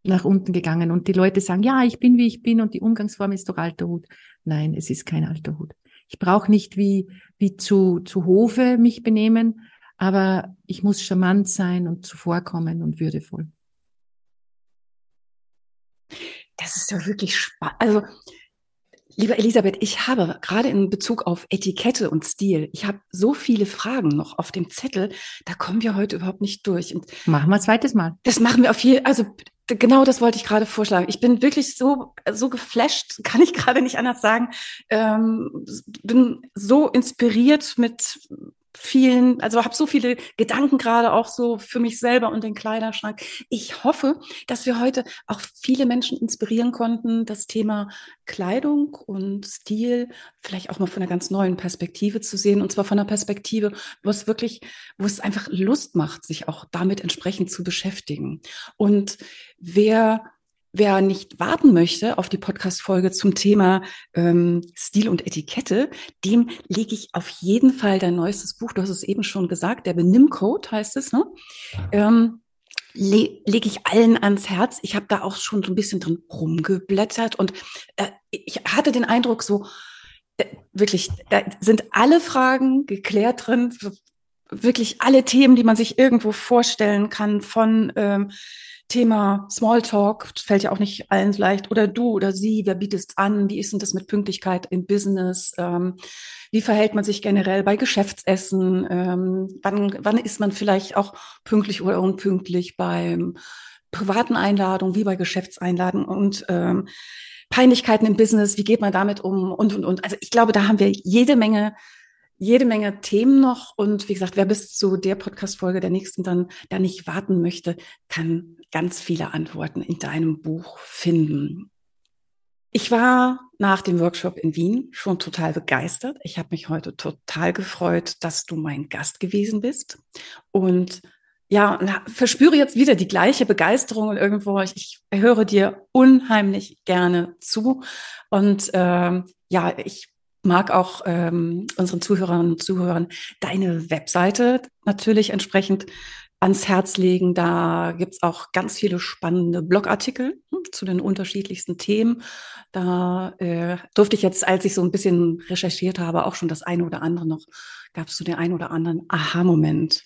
nach unten gegangen. Und die Leute sagen, ja, ich bin wie ich bin und die Umgangsform ist doch alter Hut. Nein, es ist kein alter Hut. Ich brauche nicht wie, wie zu, zu Hofe mich benehmen, aber ich muss charmant sein und zuvorkommen und würdevoll. Das ist ja wirklich spannend. Also, liebe Elisabeth, ich habe gerade in Bezug auf Etikette und Stil, ich habe so viele Fragen noch auf dem Zettel, da kommen wir heute überhaupt nicht durch. Und machen wir ein zweites Mal. Das machen wir auf jeden also genau das wollte ich gerade vorschlagen. Ich bin wirklich so, so geflasht, kann ich gerade nicht anders sagen. Ähm, bin so inspiriert mit vielen, also habe so viele Gedanken gerade auch so für mich selber und den Kleiderschrank. Ich hoffe, dass wir heute auch viele Menschen inspirieren konnten, das Thema Kleidung und Stil vielleicht auch mal von einer ganz neuen Perspektive zu sehen. Und zwar von einer Perspektive, wo es wirklich, wo es einfach Lust macht, sich auch damit entsprechend zu beschäftigen. Und wer Wer nicht warten möchte auf die Podcast-Folge zum Thema ähm, Stil und Etikette, dem lege ich auf jeden Fall dein neuestes Buch, du hast es eben schon gesagt, der Benimm-Code heißt es, ne? Ähm, le lege ich allen ans Herz. Ich habe da auch schon so ein bisschen drin rumgeblättert und äh, ich hatte den Eindruck, so äh, wirklich, da sind alle Fragen geklärt drin, wirklich alle Themen, die man sich irgendwo vorstellen kann, von ähm, Thema Smalltalk, fällt ja auch nicht allen so leicht, oder du oder sie, wer bietet es an, wie ist denn das mit Pünktlichkeit im Business, ähm, wie verhält man sich generell bei Geschäftsessen, ähm, wann, wann ist man vielleicht auch pünktlich oder unpünktlich beim privaten Einladungen, wie bei Geschäftseinladungen und ähm, Peinlichkeiten im Business, wie geht man damit um? Und, und, und. Also ich glaube, da haben wir jede Menge jede Menge Themen noch. Und wie gesagt, wer bis zu der Podcast-Folge der nächsten dann da nicht warten möchte, kann ganz viele Antworten in deinem Buch finden. Ich war nach dem Workshop in Wien schon total begeistert. Ich habe mich heute total gefreut, dass du mein Gast gewesen bist. Und ja, verspüre jetzt wieder die gleiche Begeisterung und irgendwo, ich, ich höre dir unheimlich gerne zu. Und ähm, ja, ich mag auch ähm, unseren Zuhörerinnen und Zuhörern deine Webseite natürlich entsprechend ans Herz legen. Da gibt's auch ganz viele spannende Blogartikel hm, zu den unterschiedlichsten Themen. Da äh, durfte ich jetzt, als ich so ein bisschen recherchiert habe, auch schon das eine oder andere noch, gab es so den einen oder anderen Aha-Moment.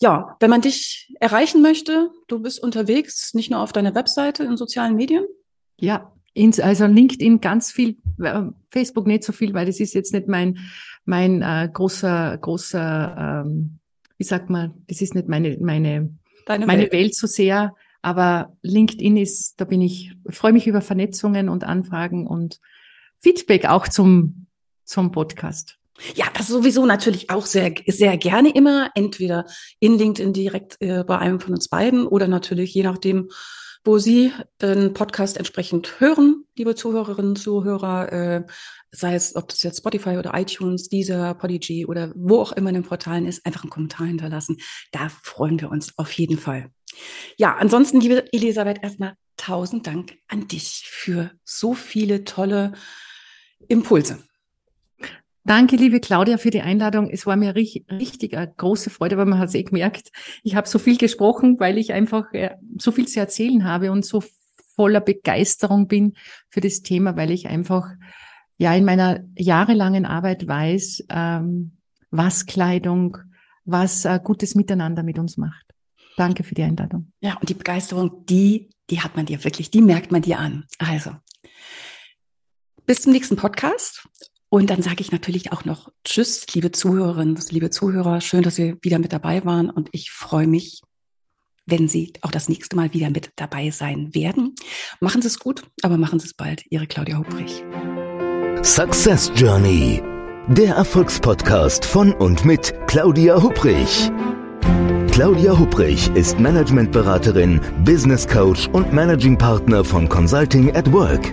Ja, wenn man dich erreichen möchte, du bist unterwegs, nicht nur auf deiner Webseite, in sozialen Medien? Ja, also LinkedIn ganz viel, äh, Facebook nicht so viel, weil das ist jetzt nicht mein, mein äh, großer, großer, ähm, wie sagt man, das ist nicht meine, meine, Deine meine Welt. Welt so sehr. Aber LinkedIn ist, da bin ich, freue mich über Vernetzungen und Anfragen und Feedback auch zum, zum Podcast. Ja, das sowieso natürlich auch sehr, sehr gerne immer. Entweder in LinkedIn direkt äh, bei einem von uns beiden oder natürlich je nachdem, wo Sie den Podcast entsprechend hören, liebe Zuhörerinnen, Zuhörer, äh, sei es, ob das jetzt Spotify oder iTunes, dieser Podigy oder wo auch immer in den Portalen ist, einfach einen Kommentar hinterlassen. Da freuen wir uns auf jeden Fall. Ja, ansonsten, liebe Elisabeth, erstmal tausend Dank an dich für so viele tolle Impulse. Danke, liebe Claudia, für die Einladung. Es war mir richtig, richtig eine große Freude, weil man hat es eh gemerkt. Ich habe so viel gesprochen, weil ich einfach äh, so viel zu erzählen habe und so voller Begeisterung bin für das Thema, weil ich einfach ja in meiner jahrelangen Arbeit weiß, ähm, was Kleidung, was äh, gutes Miteinander mit uns macht. Danke für die Einladung. Ja, und die Begeisterung, die, die hat man dir wirklich, die merkt man dir an. Also, bis zum nächsten Podcast. Und dann sage ich natürlich auch noch Tschüss, liebe Zuhörerinnen, liebe Zuhörer. Schön, dass Sie wieder mit dabei waren. Und ich freue mich, wenn Sie auch das nächste Mal wieder mit dabei sein werden. Machen Sie es gut, aber machen Sie es bald. Ihre Claudia Hubrich. Success Journey. Der Erfolgspodcast von und mit Claudia Hubrich. Claudia Hubrich ist Managementberaterin, Business Coach und Managing Partner von Consulting at Work.